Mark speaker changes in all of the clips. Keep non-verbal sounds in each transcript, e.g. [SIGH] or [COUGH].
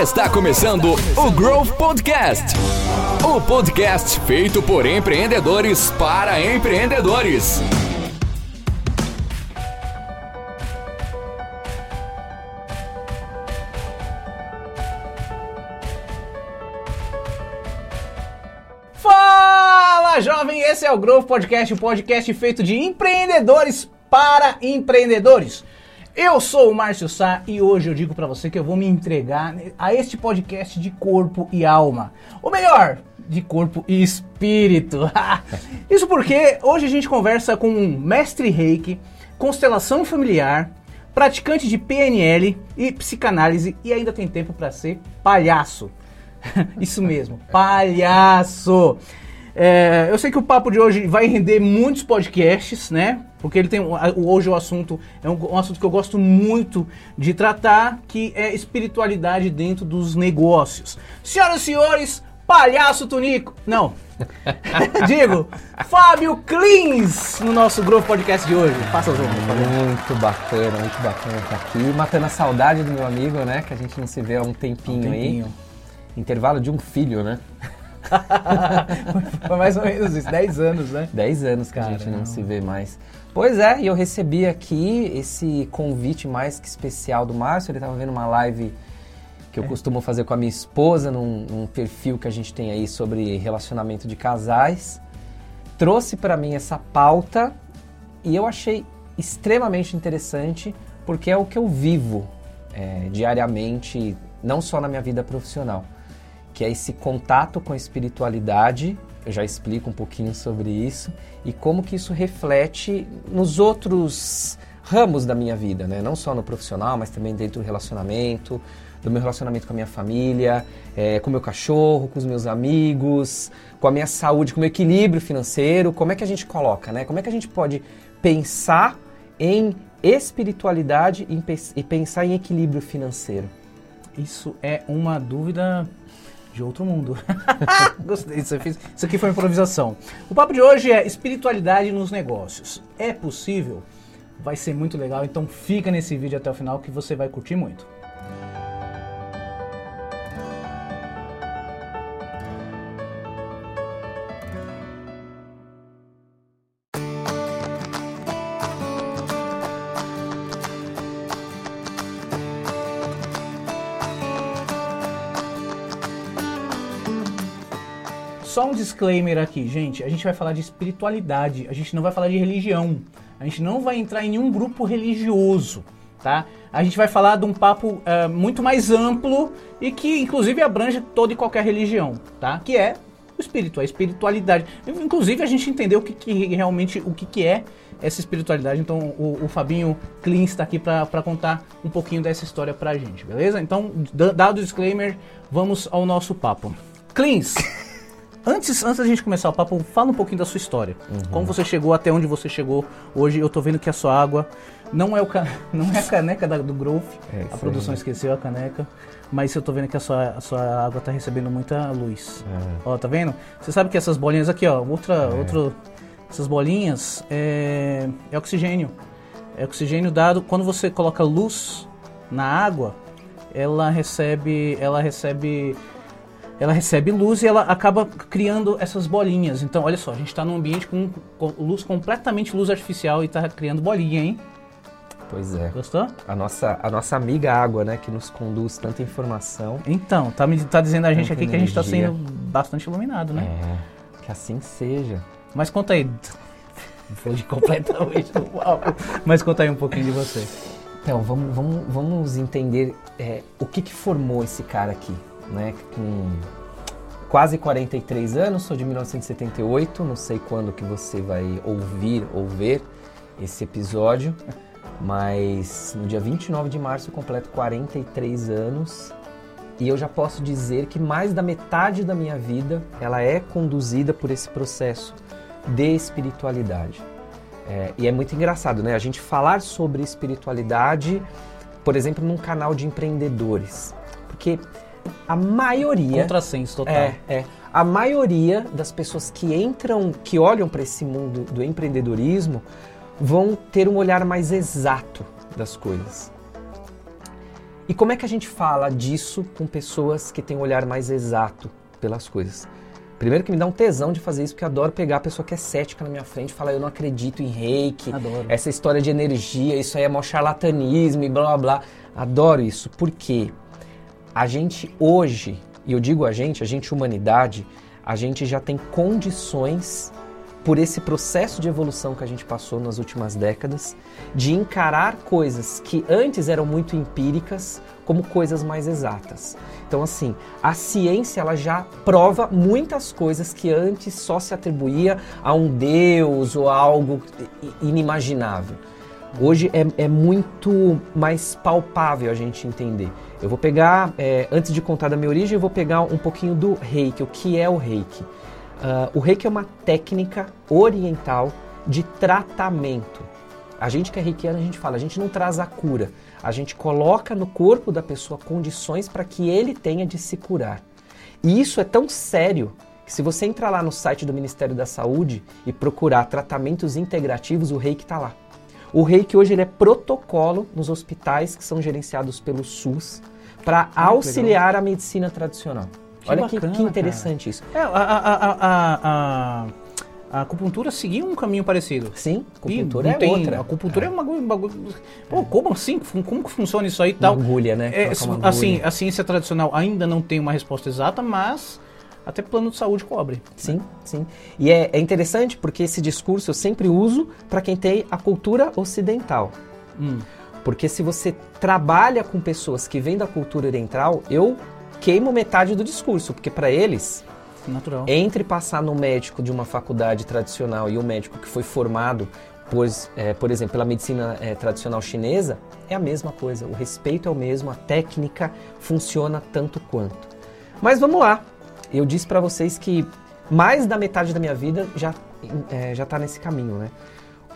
Speaker 1: Está começando o Growth Podcast. O podcast feito por empreendedores para empreendedores.
Speaker 2: Fala, jovem! Esse é o Growth Podcast, o podcast feito de empreendedores para empreendedores. Eu sou o Márcio Sá e hoje eu digo pra você que eu vou me entregar a este podcast de corpo e alma. Ou melhor, de corpo e espírito. [LAUGHS] Isso porque hoje a gente conversa com um mestre reiki, constelação familiar, praticante de PNL e psicanálise e ainda tem tempo pra ser palhaço. [LAUGHS] Isso mesmo, palhaço. É, eu sei que o papo de hoje vai render muitos podcasts, né? Porque ele tem hoje o assunto é um, um, assunto que eu gosto muito de tratar, que é espiritualidade dentro dos negócios. Senhoras e senhores, palhaço Tunico. Não. [LAUGHS] Digo, Fábio Klins no nosso grupo podcast de hoje. Faça as honras,
Speaker 3: Muito bacana, muito bacana estar aqui. Matando a saudade do meu amigo, né? Que a gente não se vê há um tempinho, um tempinho. aí. Intervalo de um filho, né? [LAUGHS]
Speaker 2: Foi mais ou menos isso, 10 anos, né?
Speaker 3: 10 anos que Caramba. a gente não se vê mais. Pois é, e eu recebi aqui esse convite mais que especial do Márcio. Ele estava vendo uma live que eu é. costumo fazer com a minha esposa, num, num, perfil que a gente tem aí sobre relacionamento de casais. Trouxe para mim essa pauta e eu achei extremamente interessante porque é o que eu vivo é, diariamente, não só na minha vida profissional que é esse contato com a espiritualidade. Eu já explico um pouquinho sobre isso e como que isso reflete nos outros ramos da minha vida, né? Não só no profissional, mas também dentro do relacionamento, do meu relacionamento com a minha família, é, com o meu cachorro, com os meus amigos, com a minha saúde, com o meu equilíbrio financeiro. Como é que a gente coloca, né? Como é que a gente pode pensar em espiritualidade e pensar em equilíbrio financeiro?
Speaker 2: Isso é uma dúvida de outro mundo. [LAUGHS] Gostei, isso, isso aqui foi improvisação. O papo de hoje é espiritualidade nos negócios. É possível? Vai ser muito legal, então fica nesse vídeo até o final que você vai curtir muito. Disclaimer aqui, gente. A gente vai falar de espiritualidade, a gente não vai falar de religião. A gente não vai entrar em nenhum grupo religioso, tá? A gente vai falar de um papo uh, muito mais amplo e que, inclusive, abrange toda e qualquer religião, tá? Que é o espírito, a espiritualidade. Inclusive, a gente entendeu o que, que realmente o que, que é essa espiritualidade. Então, o, o Fabinho Clean está aqui para contar um pouquinho dessa história pra gente, beleza? Então, dado o disclaimer, vamos ao nosso papo. Cleans! Antes, antes da gente começar o papo, fala um pouquinho da sua história. Uhum. Como você chegou até onde você chegou hoje. Eu tô vendo que a sua água não é, o ca... [LAUGHS] não é a caneca da, do Growth. É a produção aí. esqueceu a caneca. Mas eu tô vendo que a sua, a sua água tá recebendo muita luz. É. Ó, tá vendo? Você sabe que essas bolinhas aqui, ó, outra, é. outro, essas bolinhas é, é oxigênio. É oxigênio dado quando você coloca luz na água, ela recebe, ela recebe ela recebe luz e ela acaba criando essas bolinhas. Então, olha só, a gente está num ambiente com, com, luz completamente luz artificial e está criando bolinha, hein?
Speaker 3: Pois é.
Speaker 2: Gostou?
Speaker 3: A nossa, a nossa amiga água, né, que nos conduz tanta informação.
Speaker 2: Então, tá, me, tá dizendo a gente aqui energia. que a gente está sendo bastante iluminado, né?
Speaker 3: É, que assim seja.
Speaker 2: Mas conta aí. Foi completamente Mas conta aí um pouquinho de você.
Speaker 3: Então, vamos, vamos, vamos entender é, o que, que formou esse cara aqui né, com quase 43 anos, sou de 1978, não sei quando que você vai ouvir ou ver esse episódio, mas no dia 29 de março eu completo 43 anos e eu já posso dizer que mais da metade da minha vida ela é conduzida por esse processo de espiritualidade. É, e é muito engraçado, né? A gente falar sobre espiritualidade, por exemplo, num canal de empreendedores. Porque a maioria.
Speaker 2: Contrassenso total.
Speaker 3: É, é. A maioria das pessoas que entram, que olham para esse mundo do empreendedorismo, vão ter um olhar mais exato das coisas. E como é que a gente fala disso com pessoas que têm um olhar mais exato pelas coisas? Primeiro que me dá um tesão de fazer isso, porque eu adoro pegar a pessoa que é cética na minha frente e falar, eu não acredito em reiki,
Speaker 2: Adoro.
Speaker 3: essa história de energia, isso aí é mó charlatanismo e blá blá blá. Adoro isso, porque a gente hoje, e eu digo a gente, a gente humanidade, a gente já tem condições por esse processo de evolução que a gente passou nas últimas décadas, de encarar coisas que antes eram muito empíricas como coisas mais exatas. Então, assim, a ciência ela já prova muitas coisas que antes só se atribuía a um deus ou a algo inimaginável. Hoje é, é muito mais palpável a gente entender. Eu vou pegar, é, antes de contar da minha origem, eu vou pegar um pouquinho do reiki. O que é o reiki? Uh, o reiki é uma técnica oriental de tratamento. A gente que é reikiano, a gente fala, a gente não traz a cura, a gente coloca no corpo da pessoa condições para que ele tenha de se curar. E isso é tão sério que se você entrar lá no site do Ministério da Saúde e procurar tratamentos integrativos, o reiki está lá. O reiki hoje ele é protocolo nos hospitais que são gerenciados pelo SUS para
Speaker 2: Ah,
Speaker 3: auxiliar a medicina tradicional.
Speaker 2: Que
Speaker 3: Olha
Speaker 2: bacana,
Speaker 3: que, que interessante isso.
Speaker 2: É, a, a, a, a, acupuntura seguia um caminho parecido.
Speaker 3: Sim,
Speaker 2: E
Speaker 3: acupuntura
Speaker 2: não
Speaker 3: é
Speaker 2: tem-
Speaker 3: outra.
Speaker 2: A acupuntura é, um bagulho, um bagulho. Pô, como assim? Como que funciona isso aí e
Speaker 3: Uma
Speaker 2: tal?
Speaker 3: agulha, né?
Speaker 2: É,
Speaker 3: uma
Speaker 2: assim,
Speaker 3: agulha.
Speaker 2: a ciência tradicional ainda não tem uma resposta exata, mas até plano de saúde cobre.
Speaker 3: Sim, sim. E é, é interessante porque esse discurso eu sempre uso para quem tem a cultura ocidental.
Speaker 2: Hum.
Speaker 3: Porque se você trabalha com pessoas que vêm da cultura oriental, eu queimo metade do discurso, porque para eles,
Speaker 2: Natural.
Speaker 3: entre passar no médico de uma faculdade tradicional e o médico que foi formado, por, é, por exemplo, pela medicina é, tradicional chinesa, é a mesma coisa. O respeito é o mesmo, a técnica funciona tanto quanto. Mas vamos lá. Eu disse para vocês que mais da metade da minha vida já é, já está nesse caminho, né?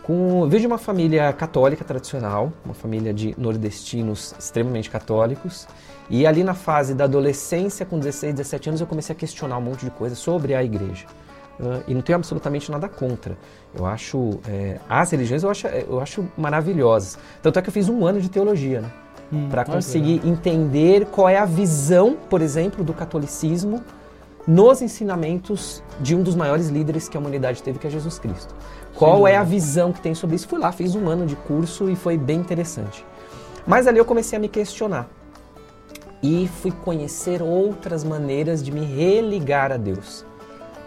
Speaker 3: Com, eu vejo uma família católica tradicional, uma família de nordestinos extremamente católicos, e ali na fase da adolescência, com 16, 17 anos, eu comecei a questionar um monte de coisa sobre a igreja. Uh, e não tenho absolutamente nada contra. Eu acho é, as religiões eu acho, eu acho maravilhosas. Tanto é que eu fiz um ano de teologia, né?
Speaker 2: Hum,
Speaker 3: para conseguir entender qual é a visão, por exemplo, do catolicismo nos ensinamentos de um dos maiores líderes que a humanidade teve, que é Jesus Cristo. Qual é a visão que tem sobre isso? Fui lá, fiz um ano de curso e foi bem interessante. Mas ali eu comecei a me questionar e fui conhecer outras maneiras de me religar a Deus.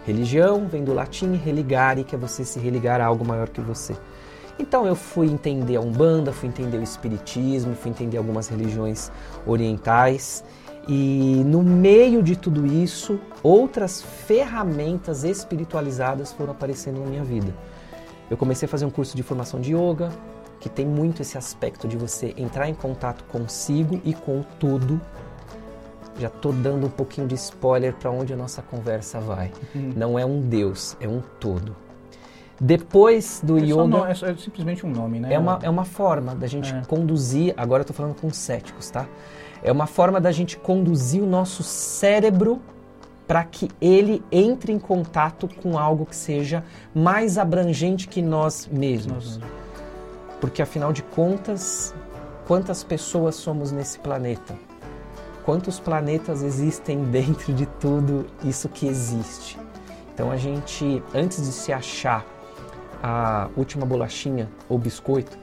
Speaker 3: Religião vem do latim religare, que é você se religar a algo maior que você. Então eu fui entender a Umbanda, fui entender o Espiritismo, fui entender algumas religiões orientais. E no meio de tudo isso, outras ferramentas espiritualizadas foram aparecendo na minha vida. Eu comecei a fazer um curso de formação de yoga, que tem muito esse aspecto de você entrar em contato consigo e com o todo. Já tô dando um pouquinho de spoiler para onde a nossa conversa vai.
Speaker 2: Hum.
Speaker 3: Não é um Deus, é um todo. Depois do
Speaker 2: É,
Speaker 3: yoga.
Speaker 2: é só- é simplesmente um nome, né?
Speaker 3: É uma, é uma forma da gente
Speaker 2: É.
Speaker 3: conduzir, agora eu tô falando com céticos, tá? É uma forma da gente conduzir o nosso cérebro para que ele entre em contato com algo que seja mais abrangente que nós mesmos. Porque afinal de contas, quantas pessoas somos nesse planeta? Quantos planetas existem [LAUGHS] dentro de tudo isso que existe? Então a gente, antes de se achar a última bolachinha ou biscoito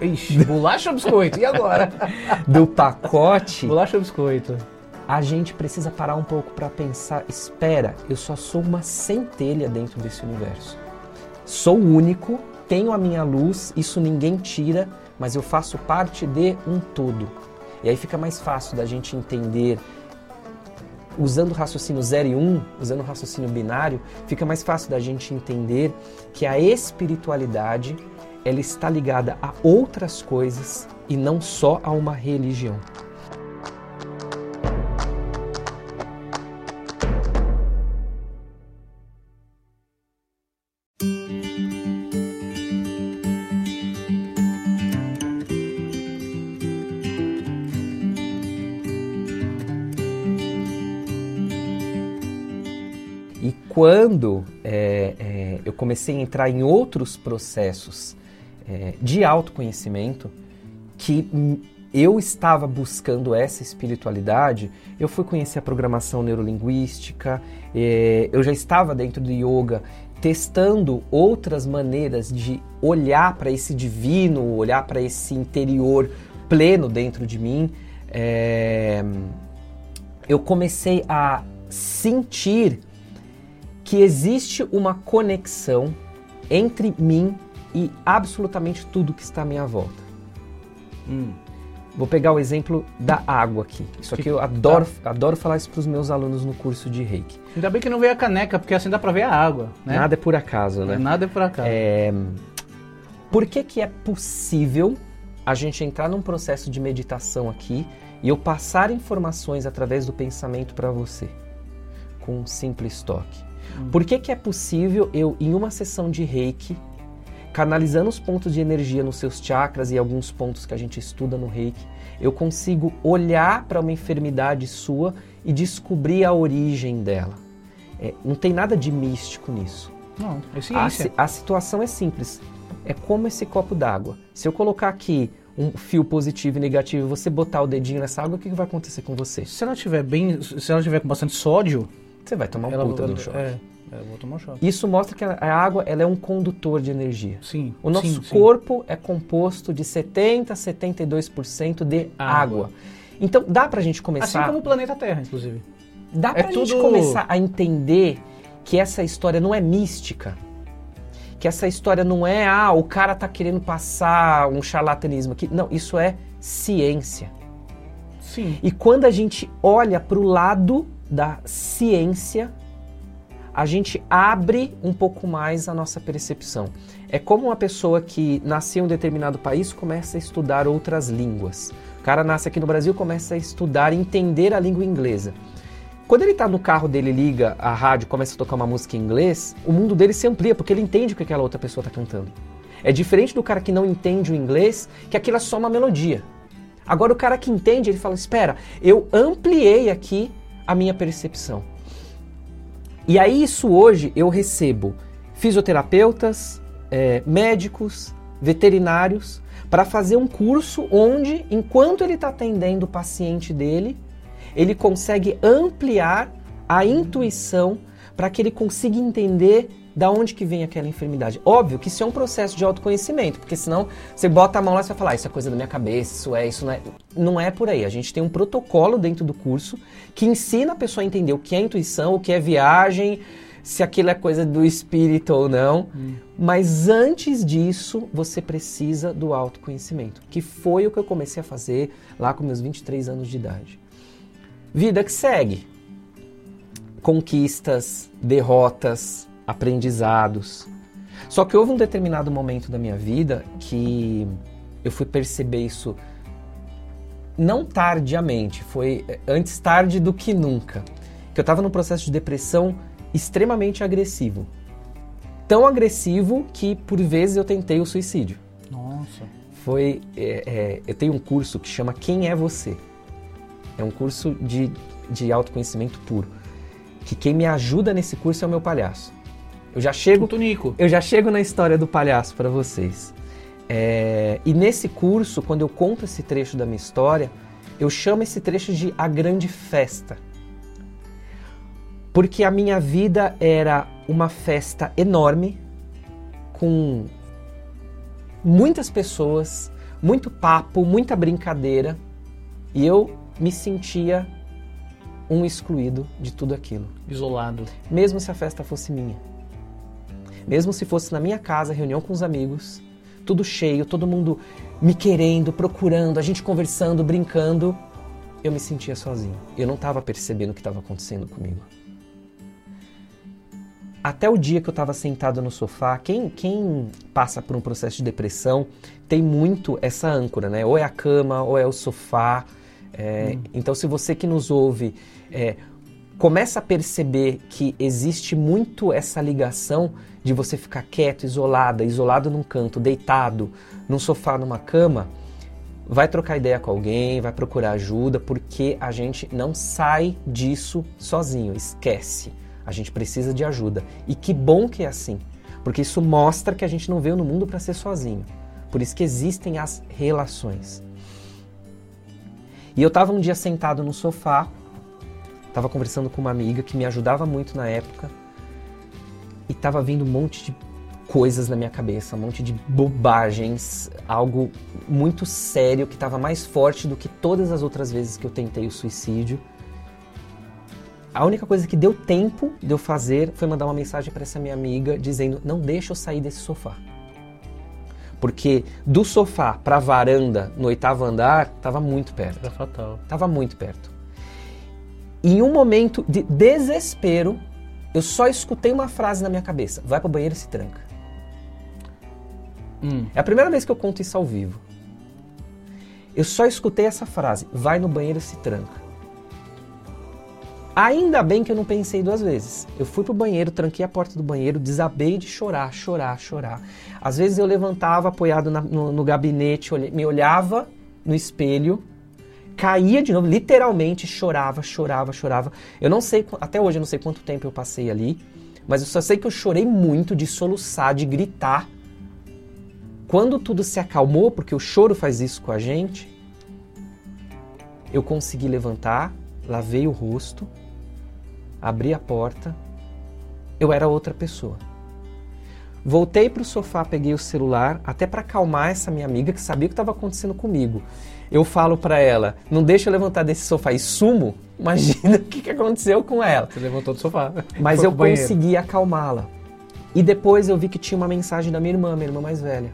Speaker 2: Ixi, bolacha ou biscoito? E agora? [LAUGHS]
Speaker 3: do pacote,
Speaker 2: bolacha ou biscoito?
Speaker 3: a gente precisa parar um pouco para pensar, espera, eu só sou uma centelha dentro desse universo. Sou único, tenho a minha luz, isso ninguém tira, mas eu faço parte de um todo. E aí fica mais fácil da gente entender usando o raciocínio 0 e 1, um, usando o raciocínio binário, fica mais fácil da gente entender que a espiritualidade ela está ligada a outras coisas e não só a uma religião. E quando é, é, eu comecei a entrar em outros processos é, de autoconhecimento que m- eu estava buscando essa espiritualidade, eu fui conhecer a programação neurolinguística, eh, eu já estava dentro do yoga testando outras maneiras de olhar para esse divino, olhar para esse interior pleno dentro de mim. É, eu comecei a sentir que existe uma conexão entre mim e absolutamente tudo que está à minha volta.
Speaker 2: Hum.
Speaker 3: Vou pegar o exemplo da água aqui. Isso aqui eu adoro, adoro falar isso para os meus alunos no curso de Reiki.
Speaker 2: Ainda bem que não veio a caneca, porque assim dá pra ver a água, né?
Speaker 3: Nada é por acaso, né?
Speaker 2: Nada é por acaso.
Speaker 3: É, por que, que é possível a gente entrar num processo de meditação aqui e eu passar informações através do pensamento para você, com um simples toque? Por que, que é possível eu, em uma sessão de reiki, canalizando os pontos de energia nos seus chakras e alguns pontos que a gente estuda no reiki, eu consigo olhar para uma enfermidade sua e descobrir a origem dela? É, não tem nada de místico nisso.
Speaker 2: Não, é
Speaker 3: A,
Speaker 2: ciência.
Speaker 3: si- a situação é simples. É como esse copo d'água. Se eu colocar aqui um fio positivo e negativo e você botar o dedinho nessa água, o que que vai acontecer com você?
Speaker 2: Se ela tiver bem, se ela tiver com bastante sódio,
Speaker 3: Você vai tomar um
Speaker 2: ela,
Speaker 3: puta
Speaker 2: ela,
Speaker 3: do choque.
Speaker 2: é, eu vou tomar um choque.
Speaker 3: Isso mostra que a água ela é um condutor de energia.
Speaker 2: Sim.
Speaker 3: O nosso
Speaker 2: sim, sim.
Speaker 3: corpo é composto de 70 a 72% de água.
Speaker 2: Água.
Speaker 3: Então dá pra gente
Speaker 2: Assim
Speaker 3: começar,
Speaker 2: como o planeta Terra, inclusive.
Speaker 3: dá
Speaker 2: é
Speaker 3: pra gente
Speaker 2: tudo-
Speaker 3: começar a entender que essa história não é mística. Que essa história não é, ah, o cara tá querendo passar um charlatanismo aqui. Não, isso é ciência.
Speaker 2: Sim.
Speaker 3: E quando a gente olha para o lado da ciência, a gente abre um pouco mais a nossa percepção. É como uma pessoa que nasceu em um determinado país começa a estudar outras línguas. O cara nasce aqui no Brasil começa a estudar, entender a língua inglesa. Quando ele está no carro dele, liga a rádio, começa a tocar uma música em inglês, o mundo dele se amplia porque ele entende o que aquela outra pessoa está cantando. É diferente do cara que não entende o inglês, que aquilo é só uma melodia. Agora o cara que entende, ele fala: espera, eu ampliei aqui a minha percepção. E aí, isso hoje eu recebo fisioterapeutas, eh, médicos, veterinários, para fazer um curso onde, enquanto ele está atendendo o paciente dele, ele consegue ampliar a intuição para que ele consiga entender da onde que vem aquela enfermidade. Óbvio que isso é um processo de autoconhecimento, porque senão você bota a mão lá e você vai falar, "Ah, isso é coisa da minha cabeça, isso é, isso não é. Não é por aí. A gente tem um protocolo dentro do curso que ensina a pessoa a entender o que é intuição, o que é viagem, se aquilo é coisa do espírito ou não. Mas antes disso, você precisa do autoconhecimento, que foi o que eu comecei a fazer lá com meus 23 anos de idade. Vida que segue. Conquistas, derrotas, aprendizados. Só que houve um determinado momento da minha vida que eu fui perceber isso não tardiamente, foi eh, antes tarde do que nunca. Que eu estava num processo de depressão extremamente agressivo. Tão agressivo que por vezes eu tentei o suicídio.
Speaker 2: Nossa.
Speaker 3: Foi, é, é, eu tenho um curso que chama Quem é Você? É um curso de, de autoconhecimento puro. Que quem me ajuda nesse curso é o meu palhaço. Eu já chego
Speaker 2: Tunico.
Speaker 3: eu já chego na história do palhaço para vocês. É, e nesse curso, quando eu conto esse trecho da minha história, eu chamo esse trecho de A Grande Festa. Porque a minha vida era uma festa enorme, com muitas pessoas, muito papo, muita brincadeira, e eu me sentia um excluído de tudo aquilo
Speaker 2: Isolado.
Speaker 3: mesmo se a festa fosse minha. Mesmo se fosse na minha casa, reunião com os amigos, tudo cheio, todo mundo me querendo, procurando, a gente conversando, brincando, eu me sentia sozinho. Eu não estava percebendo o que estava acontecendo comigo. Até o dia que eu estava sentado no sofá, quem, quem passa por um processo de depressão tem muito essa âncora, né? Ou é a cama, ou é o sofá. É, Então, se você que nos ouve é, começa a perceber que existe muito essa ligação de você ficar quieto, isolada, isolado num canto, deitado, num sofá, numa cama, vai trocar ideia com alguém, vai procurar ajuda, porque a gente não sai disso sozinho, esquece. A gente precisa de ajuda. E que bom que é assim, porque isso mostra que a gente não veio no mundo para ser sozinho. Por isso que existem as relações. E eu estava um dia sentado no sofá, estava conversando com uma amiga que me ajudava muito na época, e estava vindo um monte de coisas na minha cabeça, um monte de bobagens, algo muito sério que estava mais forte do que todas as outras vezes que eu tentei o suicídio. A única coisa que deu tempo de eu fazer foi mandar uma mensagem para essa minha amiga dizendo: "Não deixa eu sair desse sofá". Porque do sofá para a varanda no oitavo andar estava muito perto.
Speaker 2: Era fatal.
Speaker 3: Estava muito perto. E em um momento de desespero, eu só escutei uma frase na minha cabeça: vai para o banheiro e se tranca.
Speaker 2: Hum.
Speaker 3: É a primeira vez que eu conto isso ao vivo. Eu só escutei essa frase: vai no banheiro e se tranca. Ainda bem que eu não pensei duas vezes. Eu fui pro banheiro, tranquei a porta do banheiro, desabei de chorar, chorar, chorar. Às vezes eu levantava apoiado na, no, no, gabinete, me olhava no espelho, caía de novo, literalmente chorava, chorava, chorava. Eu não sei, até hoje eu não sei quanto tempo eu passei ali, mas eu só sei que eu chorei muito de soluçar, de gritar. Quando tudo se acalmou, porque o choro faz isso com a gente, eu consegui levantar, lavei o rosto, abri a porta, eu era outra pessoa. Voltei para o sofá, peguei o celular, até para acalmar essa minha amiga que sabia o que estava acontecendo comigo. Eu falo para ela, não deixa eu levantar desse sofá e sumo. Imagina o que, que aconteceu com ela.
Speaker 2: Você levantou do sofá.
Speaker 3: Mas eu consegui acalmá-la. E depois eu vi que tinha uma mensagem da minha irmã, minha irmã mais velha.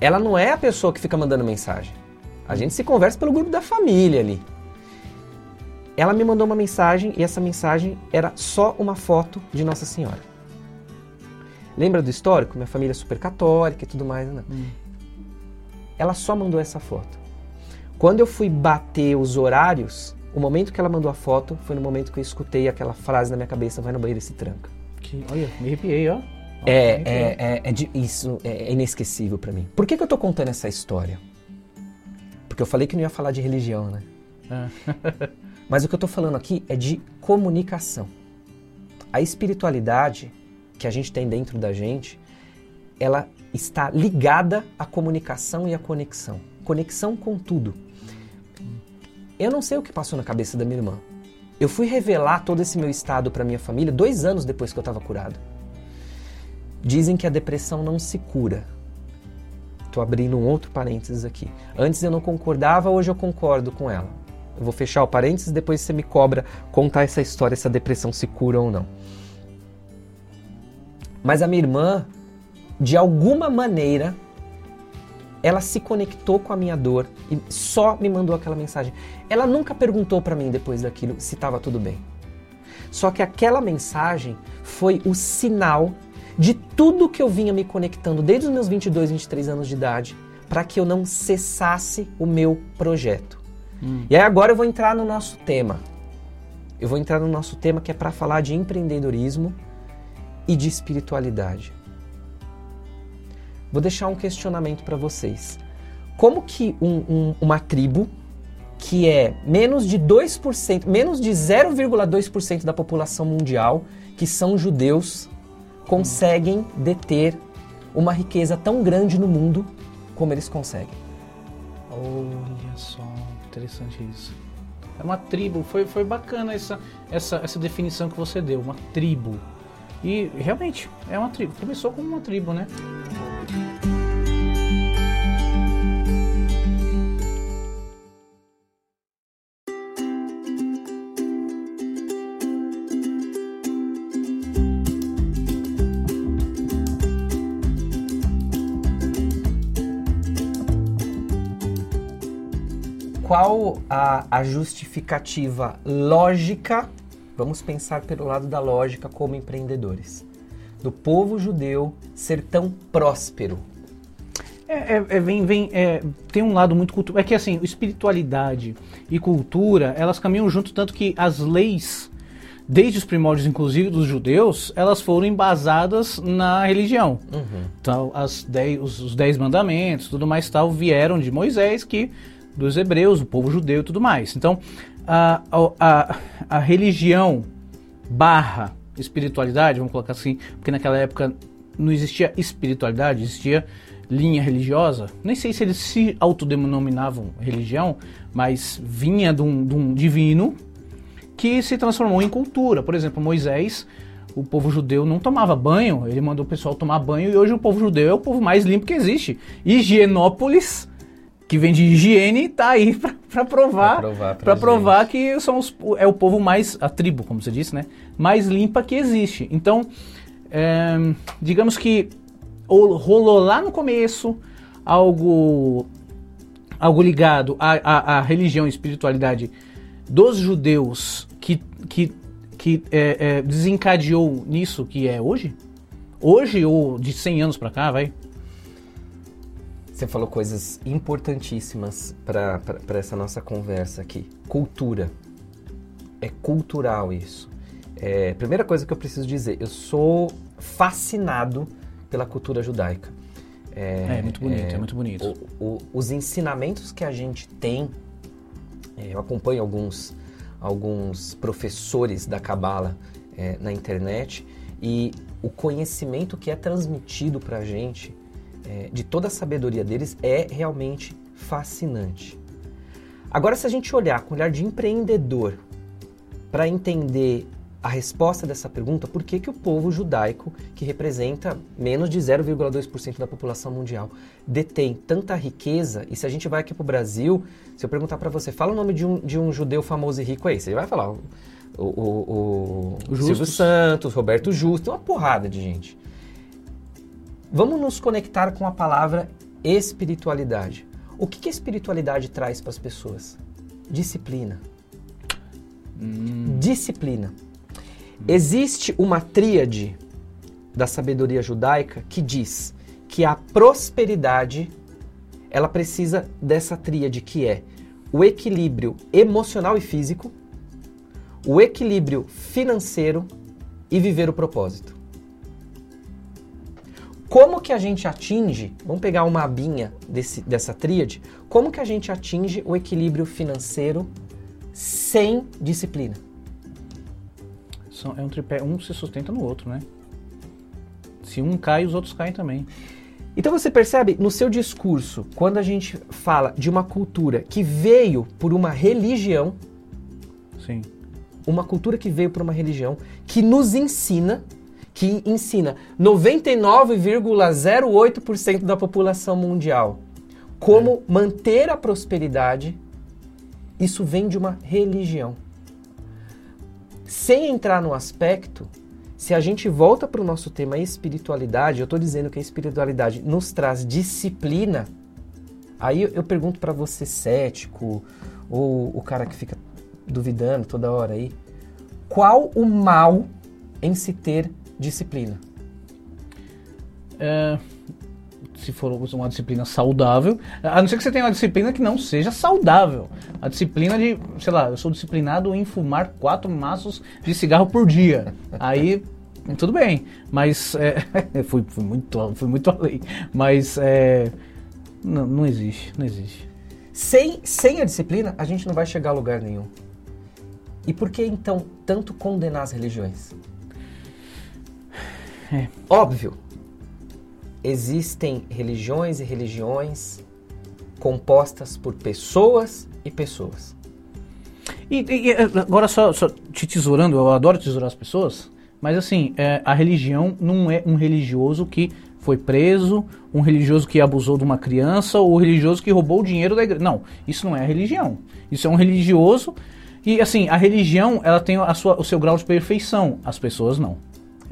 Speaker 3: Ela não é a pessoa que fica mandando mensagem. A gente se conversa pelo grupo da família ali ela me mandou uma mensagem e essa mensagem era só uma foto de Nossa Senhora. Lembra do histórico? Minha família é super católica e tudo mais. Né? Hum. Ela só mandou essa foto. Quando eu fui bater os horários, o momento que ela mandou a foto foi no momento que eu escutei aquela frase na minha cabeça: vai no banheiro e se tranca.
Speaker 2: Que, olha, me arrepiei, ó.
Speaker 3: É, é, é, é de, isso é inesquecível para mim. Por que, que eu tô contando essa história? Porque eu falei que não ia falar de religião, né? É. [LAUGHS] Mas o que eu estou falando aqui é de comunicação. A espiritualidade que a gente tem dentro da gente, ela está ligada à comunicação e à conexão. Conexão com tudo. Eu não sei o que passou na cabeça da minha irmã. Eu fui revelar todo esse meu estado para minha família dois anos depois que eu estava curado. Dizem que a depressão não se cura. Estou abrindo um outro parênteses aqui. Antes eu não concordava, hoje eu concordo com ela. Eu vou fechar o parênteses, depois você me cobra contar essa história, se a depressão se cura ou não. Mas a minha irmã, de alguma maneira, ela se conectou com a minha dor e só me mandou aquela mensagem. Ela nunca perguntou para mim depois daquilo se estava tudo bem. Só que aquela mensagem foi o sinal de tudo que eu vinha me conectando desde os meus 22, 23 anos de idade para que eu não cessasse o meu projeto. Hum. E aí agora eu vou entrar no nosso tema. Eu vou entrar no nosso tema que é para falar de empreendedorismo e de espiritualidade. Vou deixar um questionamento para vocês. Como que um, um, uma tribo que é menos de 2%, menos de 0,2% da população mundial, que são judeus, conseguem deter uma riqueza tão grande no mundo como eles conseguem?
Speaker 2: Olha só interessante isso. É uma tribo, foi, foi bacana essa, essa, essa definição que você deu, uma tribo. E realmente, é uma tribo. Começou como uma tribo, né?
Speaker 3: qual a, a justificativa lógica, vamos pensar pelo lado da lógica como empreendedores, do povo judeu ser tão próspero?
Speaker 2: É, é, é, vem, vem, é, tem um lado muito cultural. É que assim, espiritualidade e cultura, elas caminham junto, tanto que as leis, desde os primórdios, inclusive dos judeus, elas foram embasadas na religião. Uhum. Então, as dez, os, os dez mandamentos, tudo mais tal, vieram de Moisés, que dos hebreus, o povo judeu e tudo mais. Então, a, a, a religião barra espiritualidade, vamos colocar assim, porque naquela época não existia espiritualidade, existia linha religiosa, nem sei se eles se autodenominavam religião, mas vinha de um, de um divino que se transformou em cultura. Por exemplo, Moisés, o povo judeu não tomava banho, ele mandou o pessoal tomar banho e hoje o povo judeu é o povo mais limpo que existe. Higienópolis, que vem de higiene, tá aí para provar,
Speaker 3: provar,
Speaker 2: para provar que são os, é o povo mais, a tribo, como você disse, né? Mais limpa que existe. Então, é, digamos que rolou lá no começo algo algo ligado à, à, à religião e espiritualidade dos judeus que, que, que é, é, desencadeou nisso que é hoje? Hoje ou de 100 anos para cá, vai?
Speaker 3: Você falou coisas importantíssimas para essa nossa conversa aqui. Cultura. É cultural isso. É, primeira coisa que eu preciso dizer, eu sou fascinado pela cultura judaica.
Speaker 2: É, é muito bonito, é, é muito bonito.
Speaker 3: O, o, os ensinamentos que a gente tem, é, eu acompanho alguns, alguns professores da Cabala é, na internet e o conhecimento que é transmitido para a gente, é, de toda a sabedoria deles, é realmente fascinante. Agora, se a gente olhar com o olhar de empreendedor para entender a resposta dessa pergunta, por que, que o povo judaico, que representa menos de 0,2% da população mundial, detém tanta riqueza? E se a gente vai aqui para o Brasil, se eu perguntar para você, fala o nome de um, de um judeu famoso e rico aí, você vai falar o, o, o, o Silvio Santos, Roberto Justo, uma porrada de gente. Vamos nos conectar com a palavra espiritualidade. O que, que a espiritualidade traz para as pessoas? Disciplina. Hum. Disciplina. Existe uma tríade da sabedoria judaica que diz que a prosperidade ela precisa dessa tríade que é o equilíbrio emocional e físico, o equilíbrio financeiro e viver o propósito. Como que a gente atinge, vamos pegar uma abinha desse, dessa tríade, como que a gente atinge o equilíbrio financeiro sem disciplina?
Speaker 2: são, é um tripé, um se sustenta no outro, né? Se um cai, os outros caem também.
Speaker 3: Então você percebe no seu discurso, quando a gente fala de uma cultura que veio por uma religião,
Speaker 2: Sim.
Speaker 3: uma cultura que veio por uma religião, que nos ensina, que ensina 99,08% da população mundial como é. manter a prosperidade, isso vem de uma religião. Sem entrar no aspecto, se a gente volta para o nosso tema espiritualidade, eu estou dizendo que a espiritualidade nos traz disciplina, aí eu pergunto para você cético, ou o cara que fica duvidando toda hora aí, qual o mal em se ter disciplina?
Speaker 2: É, se for uma disciplina saudável, a não ser que você tenha uma disciplina que não seja saudável. A disciplina de, sei lá, eu sou disciplinado em fumar quatro maços de cigarro por dia. Aí, tudo bem, mas é, [LAUGHS] fui, fui, muito, fui muito além. Mas é, não, não existe, não existe.
Speaker 3: Sem, sem a disciplina, a gente não vai chegar a lugar nenhum. E por que então tanto condenar as religiões? É. Óbvio, existem religiões e religiões compostas por pessoas e pessoas.
Speaker 2: E, e agora só, só, te tesourando, eu adoro tesourar as pessoas, mas assim, é, a religião não é um religioso que foi preso, um religioso que abusou de uma criança ou um religioso que roubou o dinheiro da igreja. Não, isso não é a religião. Isso é um religioso e assim, a religião ela tem a sua, o seu grau de perfeição, as pessoas não.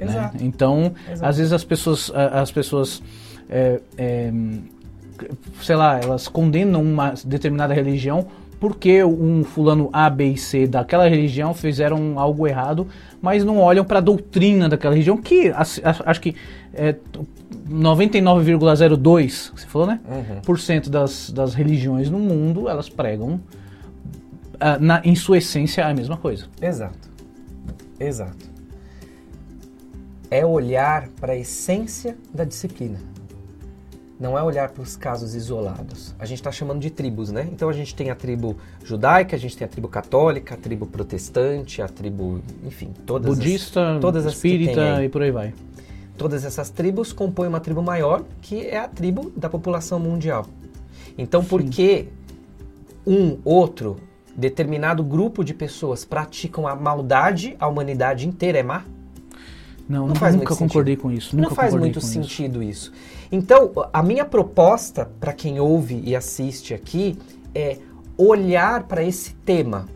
Speaker 2: Né? Exato. Né? Então, Exato. às vezes as pessoas, as pessoas é, é, sei lá, elas condenam uma determinada religião porque um fulano A, B e C daquela religião fizeram algo errado, mas não olham para a doutrina daquela religião, que acho que é 99,02, você falou, né? Uhum. Por cento das, das religiões no mundo, elas pregam, uh, na, em sua essência, a mesma coisa.
Speaker 3: Exato. Exato é olhar para a essência da disciplina. Não é olhar para os casos isolados. A gente está chamando de tribos, né? Então a gente tem a tribo judaica, a gente tem a tribo católica, a tribo protestante, a tribo, enfim, todas
Speaker 2: budista,
Speaker 3: as, todas
Speaker 2: espírita e por aí vai.
Speaker 3: Todas essas tribos compõem uma tribo maior, que é a tribo da população mundial. Então, por que um, outro, determinado grupo de pessoas praticam a maldade, a humanidade inteira é má?
Speaker 2: Não,
Speaker 3: Não faz
Speaker 2: nunca concordei
Speaker 3: sentido.
Speaker 2: com isso.
Speaker 3: Não faz muito
Speaker 2: com isso.
Speaker 3: sentido isso. Então, a minha proposta para quem ouve e assiste aqui é olhar para esse tema,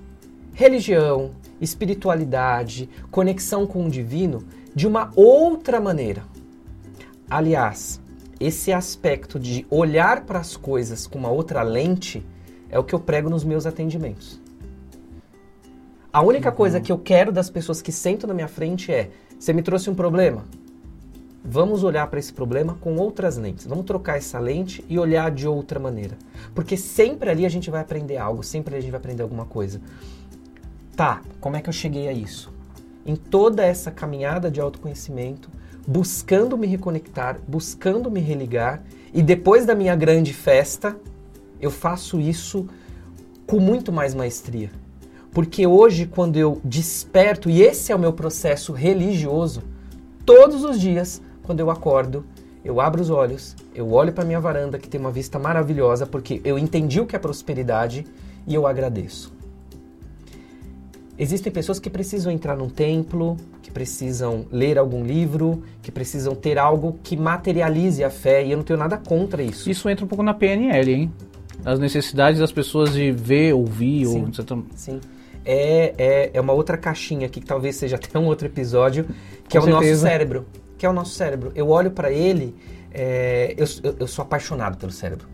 Speaker 3: religião, espiritualidade, conexão com o divino, de uma outra maneira. Aliás, esse aspecto de olhar para as coisas com uma outra lente é o que eu prego nos meus atendimentos. A única coisa que eu quero das pessoas que sentam na minha frente é: você me trouxe um problema? Vamos olhar para esse problema com outras lentes. Vamos trocar essa lente e olhar de outra maneira. Porque sempre ali a gente vai aprender algo, sempre ali a gente vai aprender alguma coisa. Tá, como é que eu cheguei a isso? Em toda essa caminhada de autoconhecimento, buscando me reconectar, buscando me religar, e depois da minha grande festa, eu faço isso com muito mais maestria. Porque hoje, quando eu desperto, e esse é o meu processo religioso, todos os dias, quando eu acordo, eu abro os olhos, eu olho para minha varanda que tem uma vista maravilhosa, porque eu entendi o que é prosperidade e eu agradeço. Existem pessoas que precisam entrar num templo, que precisam ler algum livro, que precisam ter algo que materialize a fé, e eu não tenho nada contra isso.
Speaker 2: Isso entra um pouco na PNL, hein? As necessidades das pessoas de ver, ouvir,
Speaker 3: Sim.
Speaker 2: ou etc.
Speaker 3: Sim. É, é, é uma outra caixinha aqui, que talvez seja [LAUGHS] até um outro episódio, que
Speaker 2: Com
Speaker 3: é o nosso
Speaker 2: certeza.
Speaker 3: cérebro. Que é o nosso cérebro. Eu olho para ele, é, eu, eu, eu sou apaixonado pelo cérebro.